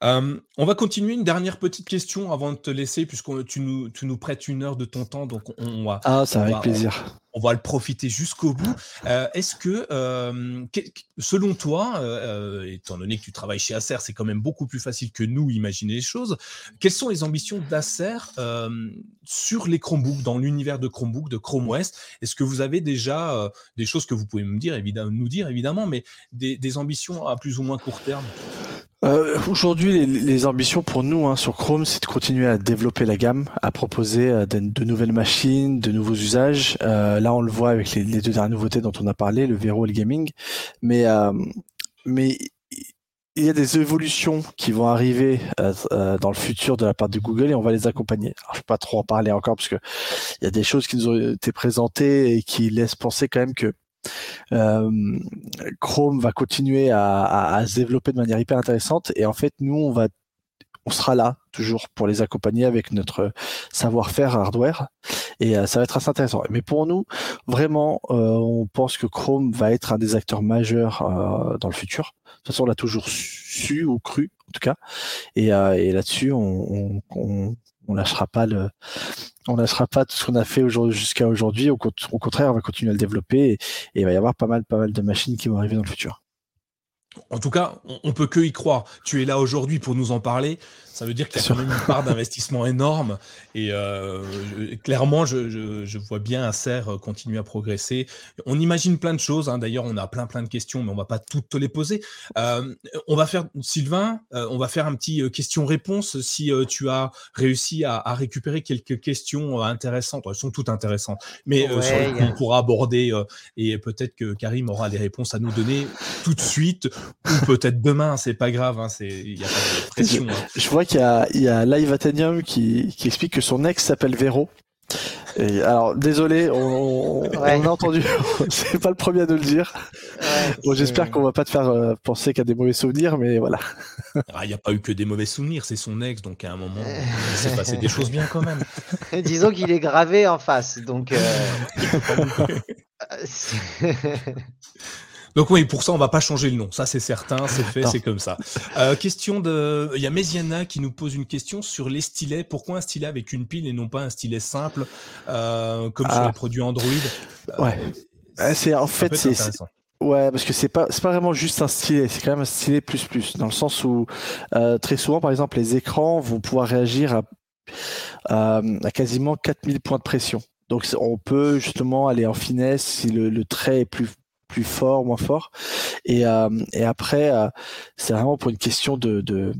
Speaker 1: on va continuer une dernière petite question avant de te laisser, puisque tu nous, tu nous prêtes une heure de ton temps, donc on va.
Speaker 3: Ah, ça avec plaisir
Speaker 1: on va le profiter jusqu'au bout. Euh, est-ce que, euh, selon toi, euh, étant donné que tu travailles chez Acer, c'est quand même beaucoup plus facile que nous imaginer les choses, quelles sont les ambitions d'Acer sur les Chromebooks, dans l'univers de Chromebook, de Chrome OS Est-ce que vous avez déjà des choses que vous pouvez me dire, évidemment, nous dire évidemment, mais des ambitions à plus ou moins court terme?
Speaker 3: Aujourd'hui, les, ambitions pour nous hein, sur Chrome, c'est de continuer à développer la gamme, à proposer de, nouvelles machines, de nouveaux usages. Là, on le voit avec les, deux dernières nouveautés dont on a parlé, le Vero et le gaming. Mais, euh, il y a des évolutions qui vont arriver euh, dans le futur de la part de Google et on va les accompagner. Je ne vais pas trop en parler encore parce que il y a des choses qui nous ont été présentées et qui laissent penser quand même que euh, Chrome va continuer à, se développer de manière hyper intéressante et en fait nous on sera là toujours pour les accompagner avec notre savoir-faire hardware et euh, ça va être assez intéressant. Mais pour nous, vraiment, euh, on pense que Chrome va être un des acteurs majeurs dans le futur. De toute façon, on l'a toujours su ou cru, en tout cas. Et, là-dessus, on, on lâchera pas le, on lâchera pas tout ce qu'on a fait jusqu'à aujourd'hui. Au, contraire, on va continuer à le développer et, il va y avoir pas mal, pas mal de machines qui vont arriver dans le futur.
Speaker 1: En tout cas, on, peut que y croire. Tu es là aujourd'hui pour nous en parler ça veut dire qu'il y a quand même une part d'investissement énorme. Et euh, clairement, je, vois bien Acer euh, continuer à progresser. On imagine plein de choses. Hein. D'ailleurs, on a plein plein de questions, mais on va pas toutes te les poser. Euh, on va faire, Sylvain, on va faire un petit question-réponse. Si tu as réussi à, récupérer quelques questions intéressantes, elles sont toutes intéressantes, mais sur on pourra aborder et peut-être que Karim aura des réponses à nous donner tout de suite ou peut-être demain. C'est pas grave. Hein, il n'y a pas de pression.
Speaker 3: Hein. Je vois qu'il y a, Live Athenium qui, explique que son ex s'appelle Véro. alors désolé, on, a entendu, c'est pas le premier à nous le dire. J'espère qu'on va pas te faire euh, penser qu'il y a des mauvais souvenirs, mais voilà.
Speaker 1: Ah, il n'y a pas eu que des mauvais souvenirs, c'est son ex, donc à un moment, il s'est passé des choses bien quand même.
Speaker 2: Disons qu'il est gravé en face, donc. Euh,
Speaker 1: Donc oui, pour ça, on va pas changer le nom. Ça, c'est certain, c'est fait, c'est comme ça. Euh, question de, il y a Méziana qui nous pose une question sur les stylets. Pourquoi un stylet avec une pile et non pas un stylet simple, euh, comme sur ah. les produits Android?
Speaker 3: Ouais. Euh, c'est en fait c'est Ouais, parce que c'est pas c'est pas vraiment juste un stylet, c'est quand même un stylet plus plus dans le sens où très souvent par exemple les écrans vont pouvoir réagir à, à quasiment 4000 points de pression. Donc on peut justement aller en finesse si le, le trait est plus plus fort, moins fort. Et, euh, et après, euh, c'est vraiment pour une question de, de,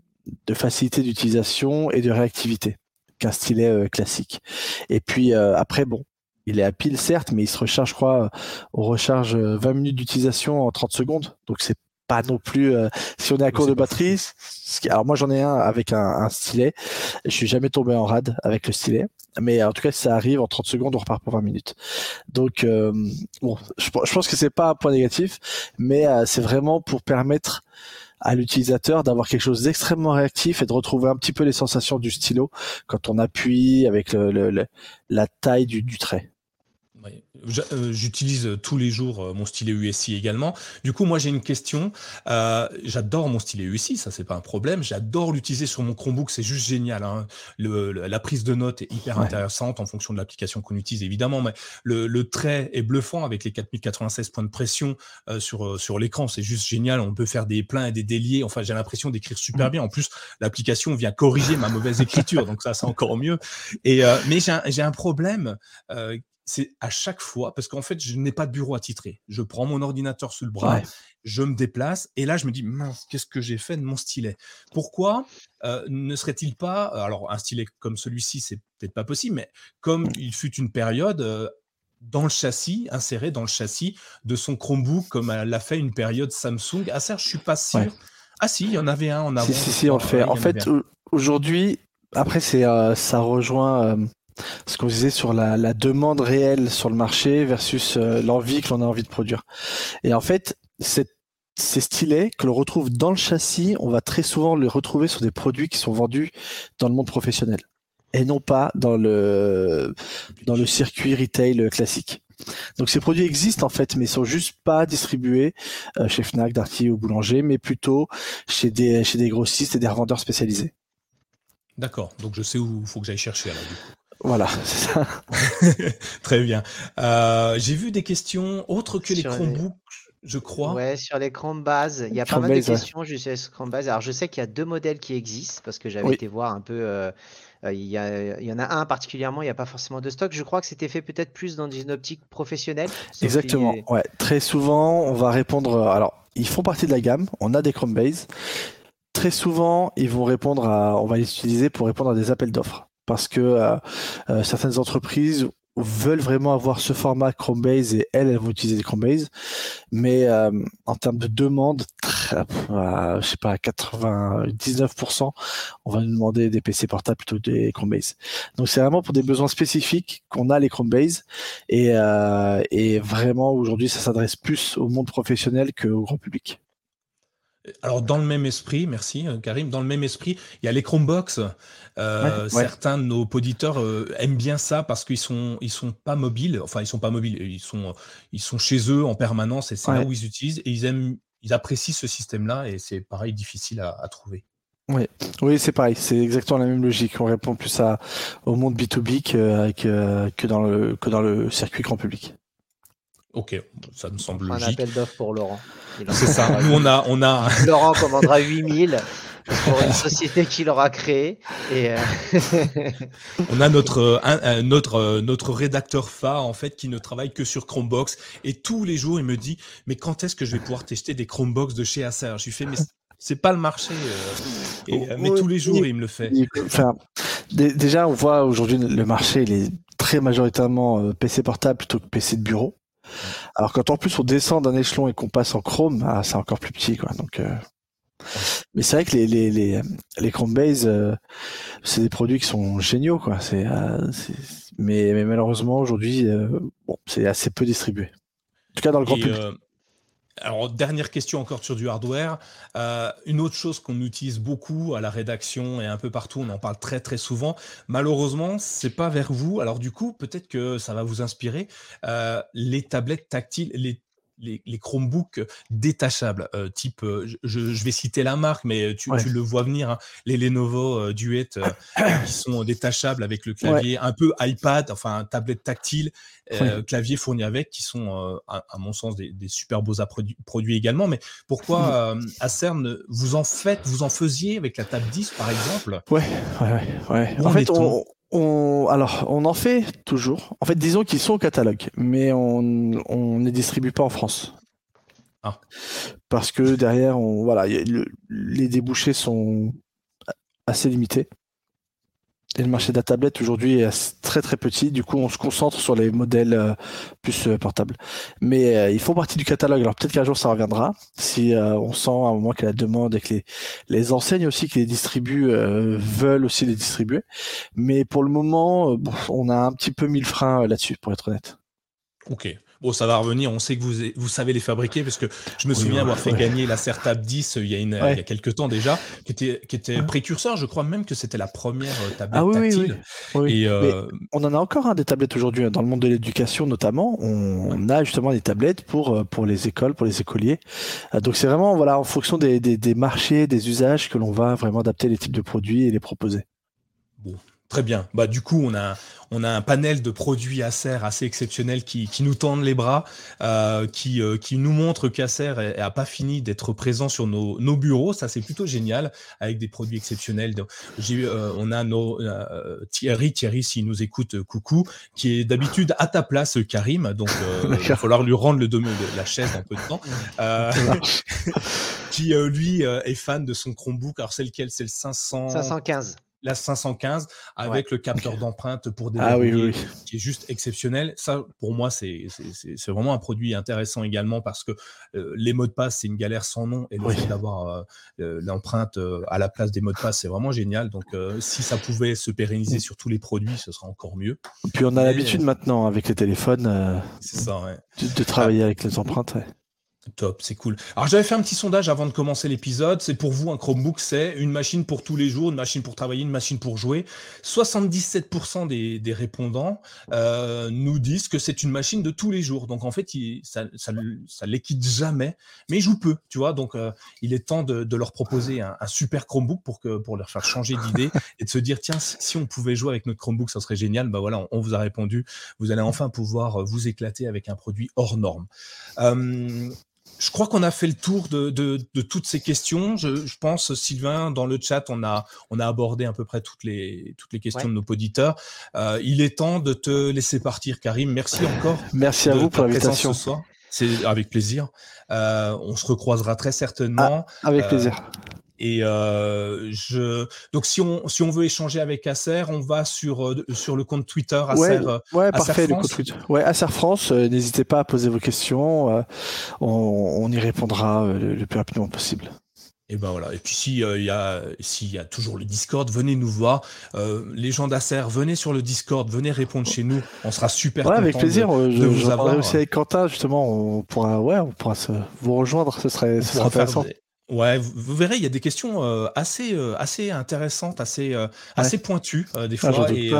Speaker 3: de facilité d'utilisation et de réactivité qu'un stylet euh, classique. Et puis après, bon, il est à pile certes, mais il se recharge, je crois, on recharge 20 minutes d'utilisation en 30 secondes. Donc c'est pas non plus si on est à court de batterie. Alors moi j'en ai un avec un, un, stylet. Je suis jamais tombé en rade avec le stylet. Mais en tout cas, si ça arrive en 30 secondes, on repart pour 20 minutes. Donc, euh, bon, je, pense que c'est pas un point négatif, mais euh, c'est vraiment pour permettre à l'utilisateur d'avoir quelque chose d'extrêmement réactif et de retrouver un petit peu les sensations du stylo quand on appuie avec le, la taille du, du trait.
Speaker 1: Euh, j'utilise tous les jours euh, mon stylet USI également. Du coup, moi, j'ai une question. Euh, j'adore mon stylet USI, ça, c'est pas un problème. J'adore l'utiliser sur mon Chromebook, c'est juste génial. Hein. la prise de notes est hyper intéressante en fonction de l'application qu'on utilise, évidemment. Mais le, trait est bluffant avec les 4096 points de pression sur, sur l'écran. C'est juste génial. On peut faire des pleins et des déliés. Enfin, j'ai l'impression d'écrire super bien. En plus, l'application vient corriger ma mauvaise écriture, donc ça, c'est encore mieux. Et, mais j'ai un, un, problème c'est à chaque fois, parce qu'en fait, je n'ai pas de bureau attitré. Je prends mon ordinateur sous le bras, je me déplace, et là, je me dis, mince, qu'est-ce que j'ai fait de mon stylet? Pourquoi euh, ne serait-il pas, alors un stylet comme celui-ci, c'est peut-être pas possible, mais comme il fut une période, euh, dans le châssis, inséré dans le châssis de son Chromebook, comme l'a fait une période Samsung. Ah, ça, je suis pas sûr. Ah si, il y en avait un en avant.
Speaker 3: Si, si, on le fait. en fait, aujourd'hui, après, c'est, euh, ça rejoint ce qu'on disait sur la, demande réelle sur le marché versus euh, l'envie que l'on a envie de produire. Et en fait, ces stylets que l'on retrouve dans le châssis, on va très souvent les retrouver sur des produits qui sont vendus dans le monde professionnel et non pas dans le dans le circuit retail classique. Donc ces produits existent en fait, mais ils sont juste pas distribués euh, chez Fnac, Darty ou Boulanger, mais plutôt chez des chez des grossistes et des revendeurs spécialisés.
Speaker 1: D'accord. Donc je sais où il faut que j'aille chercher.
Speaker 3: Voilà, c'est ça.
Speaker 1: Très bien. Euh, j'ai vu des questions autres que les Chromebooks, je crois.
Speaker 2: Ouais, sur l'écran de base. Il y a pas mal de questions juste sur l'écran de base. Alors, je sais qu'il y a deux modèles qui existent parce que j'avais été voir un peu. Euh, euh, il, y il, y en a un particulièrement, il n'y a pas forcément de stock. Je crois que c'était fait peut-être plus dans une optique professionnelle.
Speaker 3: Exactement. Ouais. Très souvent, on va répondre. Alors, ils font partie de la gamme. On a des Chromebase. Très souvent, ils vont répondre à. On va les utiliser pour répondre à des appels d'offres parce que euh, euh, certaines entreprises veulent vraiment avoir ce format Chromebase et elles, elles vont utiliser Chromebase. Mais euh, en termes de demande, je sais pas, 99%, on va nous demander des PC portables plutôt que des Chromebase. Donc c'est vraiment pour des besoins spécifiques qu'on a les Chromebase et, et vraiment aujourd'hui ça s'adresse plus au monde professionnel qu'au grand public.
Speaker 1: Alors, dans le même esprit, merci euh, Karim, dans le même esprit, il y a les Chromebox. Euh, certains de nos auditeurs euh, aiment bien ça parce qu'ils sont, ils sont pas mobiles. Enfin, ils sont pas mobiles. Ils sont, ils sont chez eux en permanence et c'est là où ils utilisent et ils aiment, ils apprécient ce système-là et c'est pareil difficile à, trouver.
Speaker 3: Oui, oui c'est pareil. C'est exactement la même logique. On répond plus à, au monde B2B que, que, dans le, que dans le circuit grand public.
Speaker 1: Ok, ça me semble logique.
Speaker 2: Un appel d'offres pour Laurent.
Speaker 1: C'est ça. on a, on a.
Speaker 2: Laurent commandera 8000 pour une société qu'il aura créée. Et euh,
Speaker 1: on a notre, notre, notre rédacteur phare en fait qui ne travaille que sur Chromebox et tous les jours il me dit mais quand est-ce que je vais pouvoir tester des Chromebox de chez Acer? Je lui fais mais c'est pas le marché. Euh, euh, mais tous les jours il me le fait.
Speaker 3: Enfin, déjà on voit aujourd'hui le marché il est très majoritairement PC portable plutôt que PC de bureau. Alors quand en plus on descend d'un échelon et qu'on passe en Chrome, ah, c'est encore plus petit quoi. Donc, euh, mais c'est vrai que les les les, les Chromebase, euh, c'est des produits qui sont géniaux quoi. C'est, euh, mais, mais malheureusement aujourd'hui, bon, c'est assez peu distribué. En tout cas dans le grand public.
Speaker 1: Alors, dernière question encore sur du hardware. Euh, une autre chose qu'on utilise beaucoup à la rédaction et un peu partout, on en parle très très souvent. Malheureusement, c'est pas vers vous. Alors du coup, peut-être que ça va vous inspirer. Euh, les tablettes tactiles, les les, Chromebooks détachables, euh, type, euh, je, vais citer la marque, mais tu, le vois venir, hein, les Lenovo euh, Duet qui sont détachables avec le clavier un peu iPad, enfin tablette tactile, clavier fourni avec, qui sont à, mon sens des, super beaux produits également. Mais pourquoi à CERN vous en faites, vous en faisiez avec la table 10 par exemple?
Speaker 3: Ouais, ouais, ouais. En fait, on, on, alors, on en fait toujours. En fait, disons qu'ils sont au catalogue, mais on ne les distribue pas en France. Ah. Parce que derrière, on, voilà, les débouchés sont assez limités. Et le marché de la tablette aujourd'hui est très très petit. Du coup, on se concentre sur les modèles euh, plus euh, portables. Mais euh, ils font partie du catalogue. Alors peut-être qu'un jour ça reviendra. Si on sent à un moment que la demande et que les, les enseignes aussi qui les distribuent veulent aussi les distribuer. Mais pour le moment, on a un petit peu mis le frein là-dessus, pour être honnête.
Speaker 1: Ok. Bon, ça va revenir. On sait que vous, vous savez les fabriquer parce que je me souviens avoir fait gagner la Tab 10 il y, a une, il y a quelques temps déjà, qui était, qui était précurseur. Je crois même que c'était la première tablette ah, oui, tactile.
Speaker 3: Et, on en a encore un des tablettes aujourd'hui hein, dans le monde de l'éducation notamment. On, a justement des tablettes pour pour les écoles, pour les écoliers. Donc c'est vraiment voilà en fonction des, des, des marchés, des usages que l'on va vraiment adapter les types de produits et les proposer.
Speaker 1: Bon, Très bien. Bah, du coup, on a, on a un panel de produits Acer assez exceptionnels qui, qui nous tendent les bras, euh, qui, euh, qui nous montrent qu'Acer n'a pas fini d'être présent sur nos, nos bureaux. Ça, c'est plutôt génial avec des produits exceptionnels. J'ai, euh, on a nos, euh, Thierry, Thierry, s'il nous écoute, coucou, qui est d'habitude à ta place, Karim. Donc, il va falloir lui rendre le domaine de la chaise un peu de temps. qui, lui, est fan de son Chromebook. Alors, c'est lequel? C'est le 500...
Speaker 2: 515
Speaker 1: la 515 avec le capteur d'empreinte pour des
Speaker 3: ah, oui,
Speaker 1: qui est juste exceptionnel. Ça, pour moi, c'est vraiment un produit intéressant également parce que euh, les mots de passe, c'est une galère sans nom et le fait d'avoir euh, euh, l'empreinte à la place des mots de passe, c'est vraiment génial. Donc, si ça pouvait se pérenniser sur tous les produits, ce serait encore mieux.
Speaker 3: Puis on a l'habitude maintenant avec les téléphones
Speaker 1: ça,
Speaker 3: de, travailler avec les empreintes.
Speaker 1: Top, c'est cool. Alors j'avais fait un petit sondage avant de commencer l'épisode. C'est pour vous un Chromebook, c'est une machine pour tous les jours, une machine pour travailler, une machine pour jouer. 77% des, des répondants euh, nous disent que c'est une machine de tous les jours. Donc en fait, ça, ça, ça les quitte jamais, mais ils jouent peu, tu vois. Donc euh, il est temps de, de leur proposer un, un, super Chromebook pour que pour leur faire changer d'idée et de se dire tiens si on pouvait jouer avec notre Chromebook, ça serait génial. Bah voilà, on, vous a répondu. Vous allez enfin pouvoir vous éclater avec un produit hors norme. Euh, je crois qu'on a fait le tour de, de, de toutes ces questions. Je, je, pense, Sylvain, dans le chat, on a, on a abordé à peu près toutes les, toutes les questions de nos auditeurs. Euh, il est temps de te laisser partir, Karim. Merci encore.
Speaker 3: Merci à vous pour l'invitation.
Speaker 1: ce soir. C'est avec plaisir. Euh, on se recroisera très certainement.
Speaker 3: Ah, avec plaisir.
Speaker 1: Euh, et euh, je donc si on si on veut échanger avec Acer, on va sur euh, sur le compte Twitter Acer.
Speaker 3: Ouais,
Speaker 1: euh,
Speaker 3: ouais parfait. Le compte Twitter. Ouais, Acer France. N'hésitez pas à poser vos questions. On, on, y répondra le, plus rapidement possible.
Speaker 1: Et ben voilà. Et puis s'il y a s'il y a toujours le Discord, venez nous voir. Euh, les gens d'Acer, venez sur le Discord, venez répondre chez nous. On sera super
Speaker 3: ouais, avec plaisir. De, je, vous avoir. aussi avec Quentin justement. On pourra ouais, on pourra se, vous rejoindre. Ce serait, ce serait intéressant.
Speaker 1: Ouais, vous, verrez, il y a des questions euh, assez, euh, assez intéressantes, assez, euh, assez pointues des ah, fois, et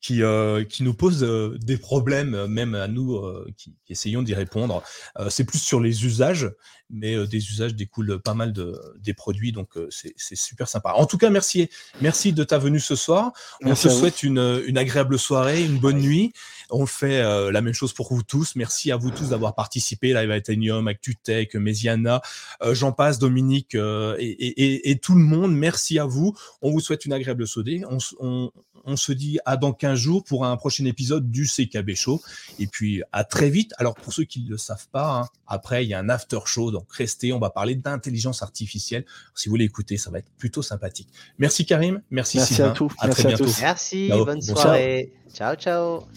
Speaker 1: qui, qui nous posent des problèmes, même à nous qui, qui, essayons d'y répondre. c'est plus sur les usages, mais des usages découlent pas mal de, des produits, donc c'est super sympa. En tout cas, merci, merci de ta venue ce soir. On te souhaite une, une agréable soirée, une bonne nuit. On fait euh, la même chose pour vous tous. Merci à vous tous d'avoir participé. Live Athenium, ActuTech, Mesiana, euh, j'en passe, Dominique euh, et, tout le monde. Merci à vous. On vous souhaite une agréable soirée. On, se dit à dans 15 jours pour un prochain épisode du CKB Show. Et puis à très vite. Alors pour ceux qui ne le savent pas, hein, après il y a un after show. Donc restez, on va parler d'intelligence artificielle. Si vous voulez écouter, ça va être plutôt sympathique. Merci Karim. Merci,
Speaker 3: merci
Speaker 1: À,
Speaker 3: tous.
Speaker 1: à très bientôt.
Speaker 2: Merci. Bonne soirée. Ciao, ciao.